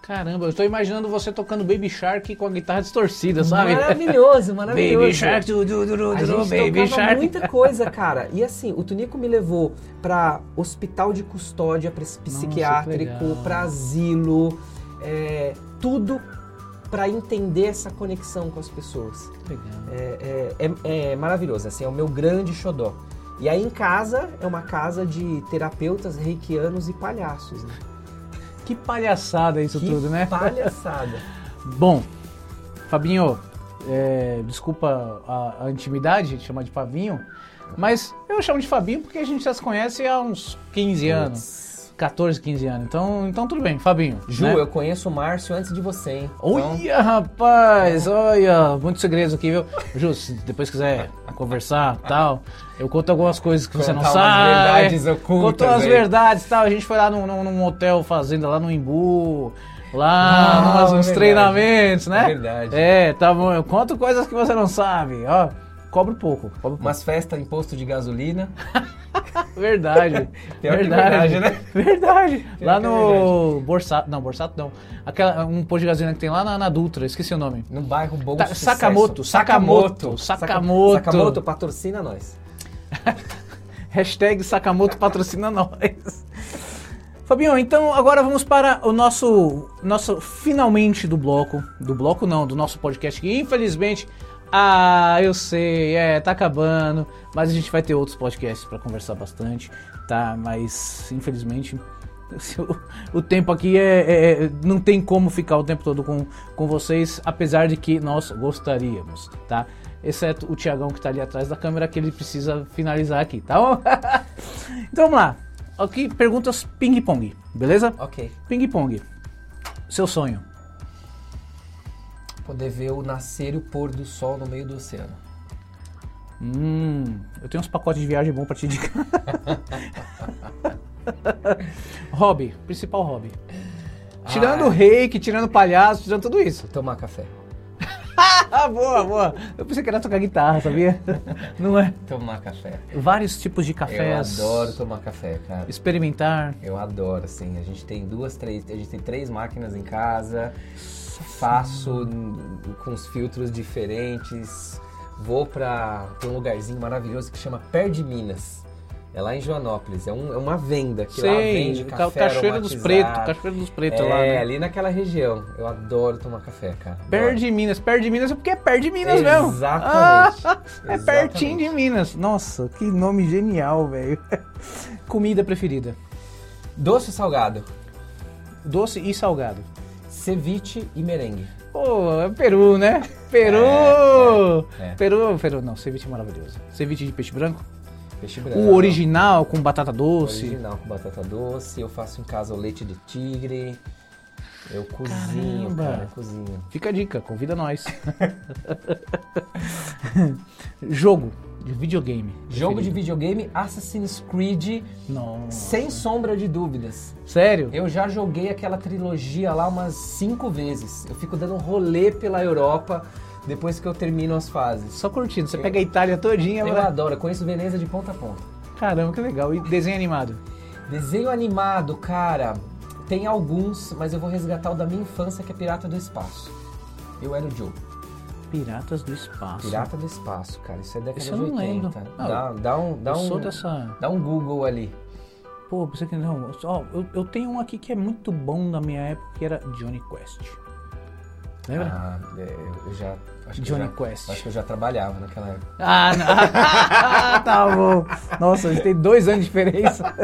Speaker 2: Caramba, eu tô imaginando você tocando Baby Shark com a guitarra distorcida, sabe?
Speaker 3: Maravilhoso, [LAUGHS] maravilhoso.
Speaker 2: Baby Shark, du, du, du, du,
Speaker 3: A gente
Speaker 2: Baby Shark.
Speaker 3: muita coisa, cara. E assim, o Tunico me levou pra hospital de custódia,
Speaker 2: que
Speaker 3: psiquiátrico, pra asilo, é, tudo pra entender essa conexão com as pessoas.
Speaker 2: Legal.
Speaker 3: É, é- é- é maravilhoso, assim, é o meu grande xodó. E aí em casa é uma casa de terapeutas reikianos e palhaços, né?
Speaker 2: Que palhaçada isso
Speaker 3: Que
Speaker 2: tudo, né?
Speaker 3: palhaçada. [LAUGHS]
Speaker 2: Bom, Fabinho, é, desculpa a, a intimidade de chamar de Fabinho, mas eu chamo de Fabinho porque a gente já se conhece há uns 15 anos, 14, 15 anos. Então, então tudo bem, Fabinho.
Speaker 3: Ju,
Speaker 2: né?
Speaker 3: eu conheço o Márcio antes de você, hein? Então,
Speaker 2: Olha, rapaz, olha, muitos segredos aqui, viu? Ju, se depois quiser conversar tal, eu conto algumas coisas que você não
Speaker 3: Contar
Speaker 2: sabe.
Speaker 3: verdades ocultas
Speaker 2: Contou as
Speaker 3: aí.
Speaker 2: verdades tal. A gente foi lá num, num, hotel fazenda lá no Imbu. Lá,
Speaker 3: Ah,
Speaker 2: numas-
Speaker 3: é
Speaker 2: treinamentos, né?
Speaker 3: É verdade.
Speaker 2: É, tá bom. Eu conto coisas que você não sabe. Ó, cobro pouco. Cobro pouco.
Speaker 3: umas festas em posto de gasolina. [LAUGHS]
Speaker 2: Verdade. [LAUGHS]
Speaker 3: Pior
Speaker 2: verdade.
Speaker 3: verdade, né?
Speaker 2: Verdade. lá
Speaker 3: que é
Speaker 2: no Borsato. Não, Borsato não. Aquela, um posto de gasolina que tem lá na, na Dutra, esqueci o nome.
Speaker 3: No bairro Bom
Speaker 2: Tá,
Speaker 3: Sucesso.
Speaker 2: Sakamoto, Sakamoto, Sakamoto.
Speaker 3: Sakamoto patrocina nós. [LAUGHS]
Speaker 2: Hashtag Sakamoto patrocina nós. Fabinho, então agora vamos para o nosso, nosso finalmente do bloco. Do bloco não, do nosso podcast que infelizmente. Ah, eu sei, é, tá acabando. Mas a gente vai ter outros podcasts para conversar bastante, tá? Mas infelizmente. O, [LAUGHS] o tempo aqui é, é- é- Não tem como ficar o tempo todo com, com vocês, apesar de que nós gostaríamos, tá? Exceto o Tiagão que tá ali atrás da câmera, que ele precisa finalizar aqui, tá bom? [LAUGHS] então vamos lá. Aqui, perguntas ping-pong, beleza?
Speaker 3: Ok.
Speaker 2: Ping-pong. Seu sonho.
Speaker 3: Poder ver o nascer e o pôr do sol no meio do oceano.
Speaker 2: Hum, eu tenho uns pacotes de viagem bom pra te indicar. [LAUGHS] hobby, principal hobby. Tirando o reiki, tirando palhaço, tirando tudo isso.
Speaker 3: Tomar café. [LAUGHS]
Speaker 2: Boa, boa. Eu pensei que era tocar guitarra, sabia? [LAUGHS] Não é?
Speaker 3: Tomar café.
Speaker 2: Vários tipos de cafés.
Speaker 3: Eu adoro tomar café, cara.
Speaker 2: Experimentar.
Speaker 3: Eu adoro, assim. A gente tem duas, três. A gente tem três máquinas em casa. Faço com os filtros diferentes. Vou pra tem um lugarzinho maravilhoso que chama Pé de Minas. É lá em Joanópolis. É, um- é uma venda que lá vende
Speaker 2: o
Speaker 3: café
Speaker 2: Cachoeira dos. Pretos, Cachoeira dos Pretos
Speaker 3: é,
Speaker 2: lá, né?
Speaker 3: ali naquela região. Eu adoro tomar café, cara.
Speaker 2: Perto
Speaker 3: Adoro.
Speaker 2: de Minas, perto de Minas é porque é perto de Minas mesmo.
Speaker 3: Exatamente.
Speaker 2: Ah, [LAUGHS] é
Speaker 3: Exatamente.
Speaker 2: pertinho de Minas. Nossa, que nome genial, velho. [LAUGHS] Comida preferida?
Speaker 3: Doce ou salgado?
Speaker 2: Doce e salgado.
Speaker 3: Ceviche e merengue.
Speaker 2: Pô, é Peru, né? Peru!
Speaker 3: É, é, é.
Speaker 2: Peru, Peru, não, ceviche é maravilhoso. Ceviche de peixe branco?
Speaker 3: Peixe branco.
Speaker 2: O original com batata doce.
Speaker 3: Original com batata doce. Eu faço em casa o leite de tigre. Eu cozinho,
Speaker 2: Caramba.
Speaker 3: cara, eu cozinho.
Speaker 2: Fica a dica, convida nós. [LAUGHS] Jogo de videogame.
Speaker 3: Jogo de
Speaker 2: preferido.
Speaker 3: videogame Assassin's Creed,
Speaker 2: Não.
Speaker 3: sem sombra de dúvidas.
Speaker 2: Sério?
Speaker 3: Eu já joguei aquela trilogia lá umas cinco vezes. Eu fico dando rolê pela Europa depois que eu termino as fases.
Speaker 2: Só curtindo. Você pega a Itália todinha,
Speaker 3: Eu
Speaker 2: vai-
Speaker 3: adoro, eu conheço Veneza de ponta a ponta.
Speaker 2: Caramba, que legal. E desenho animado?
Speaker 3: Desenho animado, cara, tem alguns, mas eu vou resgatar o da minha infância, que é Pirata do Espaço. Eu era o Joe.
Speaker 2: Piratas do Espaço.
Speaker 3: Pirata do Espaço, cara, isso é década de
Speaker 2: eu não
Speaker 3: 80.
Speaker 2: lembro.
Speaker 3: Dá, dá um, dá
Speaker 2: eu
Speaker 3: um,
Speaker 2: dessa.
Speaker 3: dá um Google ali.
Speaker 2: Pô, pensei que não. Ó, eu, eu tenho um aqui que é muito bom na minha época, que era Johnny Quest. Lembra?
Speaker 3: Ah, é, eu já. Acho
Speaker 2: Johnny
Speaker 3: já,
Speaker 2: Quest.
Speaker 3: Acho que eu já trabalhava naquela época.
Speaker 2: Ah, não. [LAUGHS] tá bom. Nossa, a gente tem dois anos de diferença.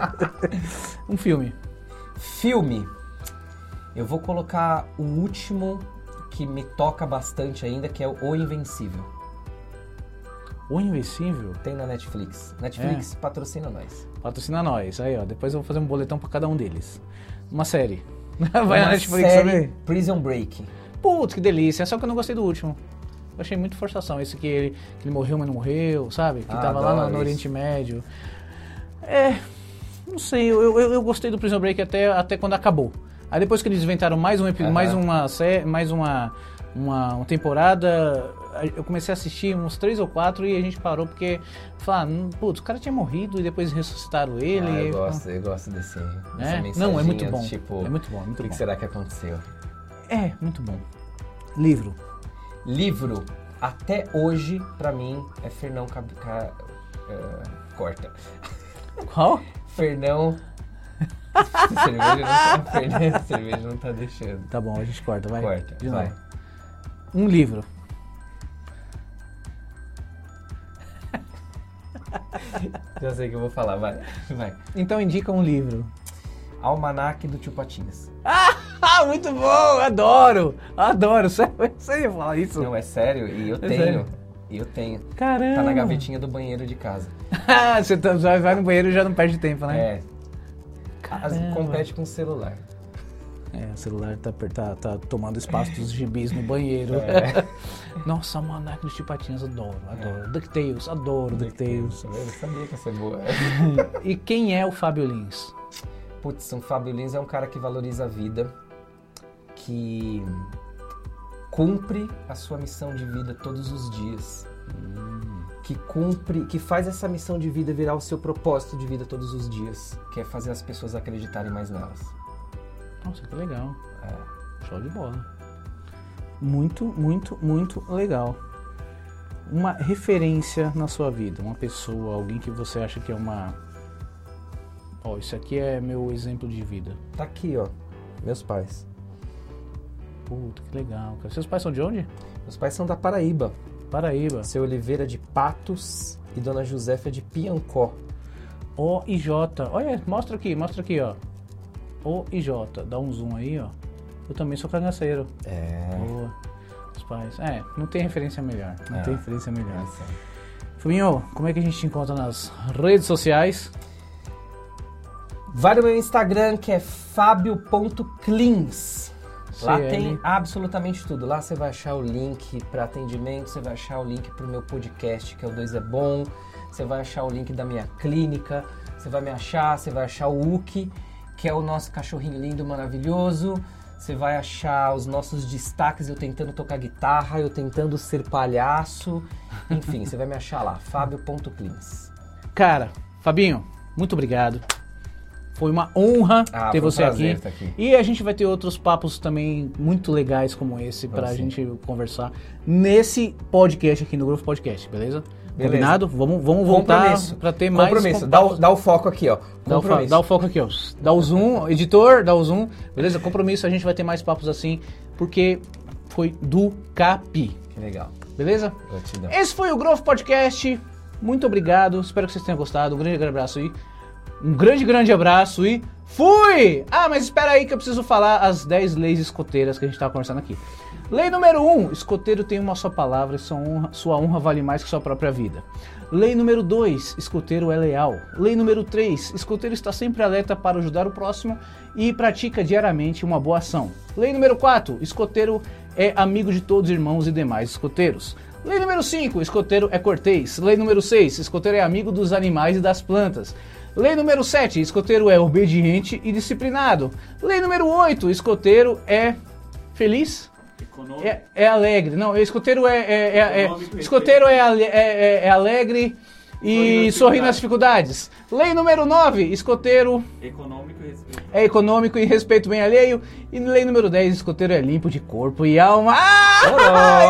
Speaker 2: [LAUGHS] um filme.
Speaker 3: Filme. Eu vou colocar o último que me toca bastante ainda, que é o Invencível.
Speaker 2: O Invencível
Speaker 3: Tem na Netflix. Netflix patrocina nós.
Speaker 2: patrocina nós. Aí, ó. Depois eu vou fazer um boletão pra cada um deles. Uma série. [LAUGHS] Vai
Speaker 3: Uma
Speaker 2: na Netflix
Speaker 3: série
Speaker 2: também?
Speaker 3: Prison Break.
Speaker 2: Putz, que delícia. Só que eu não gostei do último. Eu achei muito forçação. Esse que ele, que ele morreu, mas não morreu, sabe? Que
Speaker 3: Ah,
Speaker 2: tava lá no, no. Oriente Médio. É. Não sei, eu, eu, eu gostei do Prison Break até, até quando acabou. Aí depois que eles inventaram mais um episódio,
Speaker 3: Aham.
Speaker 2: mais uma sé- mais uma uma, uma temporada. Eu comecei a assistir uns três ou quatro e a gente parou porque. Falaram, putz, o cara tinha morrido e depois ressuscitaram ele.
Speaker 3: Ah,
Speaker 2: e aí,
Speaker 3: eu gosto, eu gosto desse,
Speaker 2: É? Não, é muito bom.
Speaker 3: Tipo,
Speaker 2: É muito bom, é muito
Speaker 3: o que
Speaker 2: bom.
Speaker 3: será que aconteceu?
Speaker 2: É, muito bom. Livro.
Speaker 3: Livro, até hoje, pra mim, é Fernão Cab... Ca... eh, Corta.
Speaker 2: Qual? [LAUGHS]
Speaker 3: Fernão... cerveja, não tá... Cerveja não tá deixando.
Speaker 2: Tá bom, a gente corta, vai.
Speaker 3: Corta,
Speaker 2: De
Speaker 3: vai.
Speaker 2: novo. Um livro. [LAUGHS]
Speaker 3: Já sei o que eu vou falar, vai. Vai.
Speaker 2: Então indica um livro.
Speaker 3: Almanac do Tio Patinhas. [LAUGHS]
Speaker 2: Ah, muito bom! Adoro! Adoro! Sério, Você ia falar isso?
Speaker 3: Não, é sério, e eu
Speaker 2: É
Speaker 3: tenho.
Speaker 2: sério?
Speaker 3: Eu tenho.
Speaker 2: Caramba!
Speaker 3: Tá na gavetinha do banheiro de casa. [LAUGHS]
Speaker 2: Ah, Você tá- vai no banheiro e já não perde tempo, né?
Speaker 3: É. As,
Speaker 2: Caramba.
Speaker 3: compete com o celular.
Speaker 2: É, o celular tá, tá, tá tomando espaço dos gibis no banheiro.
Speaker 3: É. [LAUGHS]
Speaker 2: Nossa, Almanac dos Tipatinhas, adoro, adoro. DuckTales, adoro DuckTales.
Speaker 3: Eu sabia que ia ser boa. [LAUGHS]
Speaker 2: E quem é o Fábio Lins?
Speaker 3: Putz, o Fábio Lins é um cara que valoriza a vida, que cumpre a sua missão de vida todos os dias. Que cumpre, que faz essa missão de vida virar o seu propósito de vida todos os dias, que é fazer as pessoas acreditarem mais nelas.
Speaker 2: Nossa, que legal.
Speaker 3: É.
Speaker 2: Show de bola. Muito, muito, muito legal. Uma referência na sua vida, uma pessoa, alguém que você acha que é uma. Ó, isso aqui é meu exemplo de vida.
Speaker 3: Tá aqui, ó. Meus pais.
Speaker 2: Puta, que legal, cara. Seus pais são de onde?
Speaker 3: Meus pais são da Paraíba.
Speaker 2: Paraíba.
Speaker 3: Seu Oliveira de Patos e Dona Josefa de Piancó.
Speaker 2: O e J. Olha, mostra aqui, mostra aqui, ó. O e J. Dá um zoom aí, ó. Eu também sou cangaceiro.
Speaker 3: É.
Speaker 2: Boa. Os pais. É, não tem referência melhor. Não
Speaker 3: É.
Speaker 2: tem referência melhor.
Speaker 3: Nossa.
Speaker 2: Fubinho, como é que a gente te encontra nas redes sociais?
Speaker 3: Vai no meu Instagram que é fabio.cleans. Lá tem absolutamente tudo. Lá você vai achar o link para atendimento, você vai achar o link para o meu podcast, que é o 2 é Bom. Você vai achar o link da minha clínica. Você vai me achar, você vai achar o Uki, que é o nosso cachorrinho lindo, maravilhoso. Você vai achar os nossos destaques, eu tentando tocar guitarra, eu tentando ser palhaço. Enfim, você vai me achar lá, [LAUGHS] fabio.cleans.
Speaker 2: Cara, Fabinho, muito obrigado. Foi uma honra
Speaker 3: Ah,
Speaker 2: ter
Speaker 3: um
Speaker 2: você
Speaker 3: prazer
Speaker 2: aqui.
Speaker 3: estar aqui.
Speaker 2: E a gente vai ter outros papos também muito legais como esse pra
Speaker 3: sim.
Speaker 2: gente conversar nesse podcast aqui no Groove Podcast, beleza?
Speaker 3: Beleza.
Speaker 2: Combinado? Vamos, vamos voltar pra ter mais
Speaker 3: Compromisso.
Speaker 2: com-
Speaker 3: Dá o, dá o foco aqui, ó.
Speaker 2: Dá o, dá o foco aqui, ó. Dá o zoom, editor, dá o zoom. Beleza? Compromisso, a gente vai ter mais papos assim, porque foi do Capi.
Speaker 3: Que legal.
Speaker 2: Beleza?
Speaker 3: Gratidão.
Speaker 2: Esse foi o Growth Podcast. Muito obrigado. Espero que vocês tenham gostado. Um grande abraço aí. Um grande, grande abraço e fui! Ah, mas espera aí que eu preciso falar as 10 leis escoteiras que a gente tava conversando aqui. Lei número 1. Um, escoteiro tem uma só palavra e sua honra, sua honra vale mais que sua própria vida. Lei número 2. Escoteiro é leal. Lei número 3. Escoteiro está sempre alerta para ajudar o próximo e pratica diariamente uma boa ação. Lei número 4. Escoteiro é amigo de todos os irmãos e demais escoteiros. Lei número 5, escoteiro é cortês. Lei número 6, escoteiro é amigo dos animais e das plantas. Lei número 7, escoteiro é obediente e disciplinado. Lei número 8, escoteiro é feliz? É, é alegre. Não, escoteiro é. é- é- é- escoteiro é, é- é- alegre e
Speaker 4: Sorri
Speaker 2: sorri
Speaker 4: nas
Speaker 2: dificuldades. Lei número 9, escoteiro
Speaker 4: Econômico e respeito.
Speaker 2: é econômico e respeito bem alheio. E lei número 10, escoteiro é limpo de corpo e alma. Ah!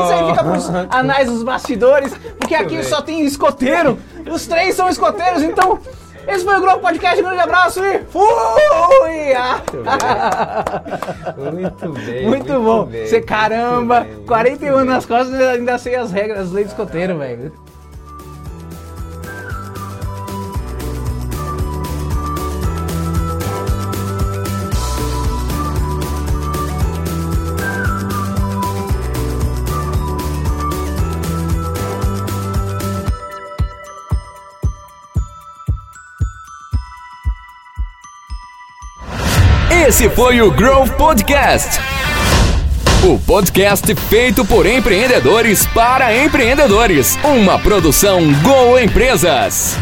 Speaker 2: Isso aí fica pros anais dos bastidores, porque aqui só tem escoteiro. Os três são escoteiros, então. Esse foi o Grupo Podcast, um grande abraço e fui!
Speaker 3: Muito bem. [LAUGHS]
Speaker 2: Muito, bom.
Speaker 3: bem,
Speaker 2: Você caramba,
Speaker 3: bem, muito
Speaker 2: 41
Speaker 3: bem.
Speaker 2: nas costas e ainda sei as regras, as leis do escoteiro, velho.
Speaker 1: Esse foi o Growth Podcast. O podcast feito por empreendedores para empreendedores. Uma produção Go Empresas.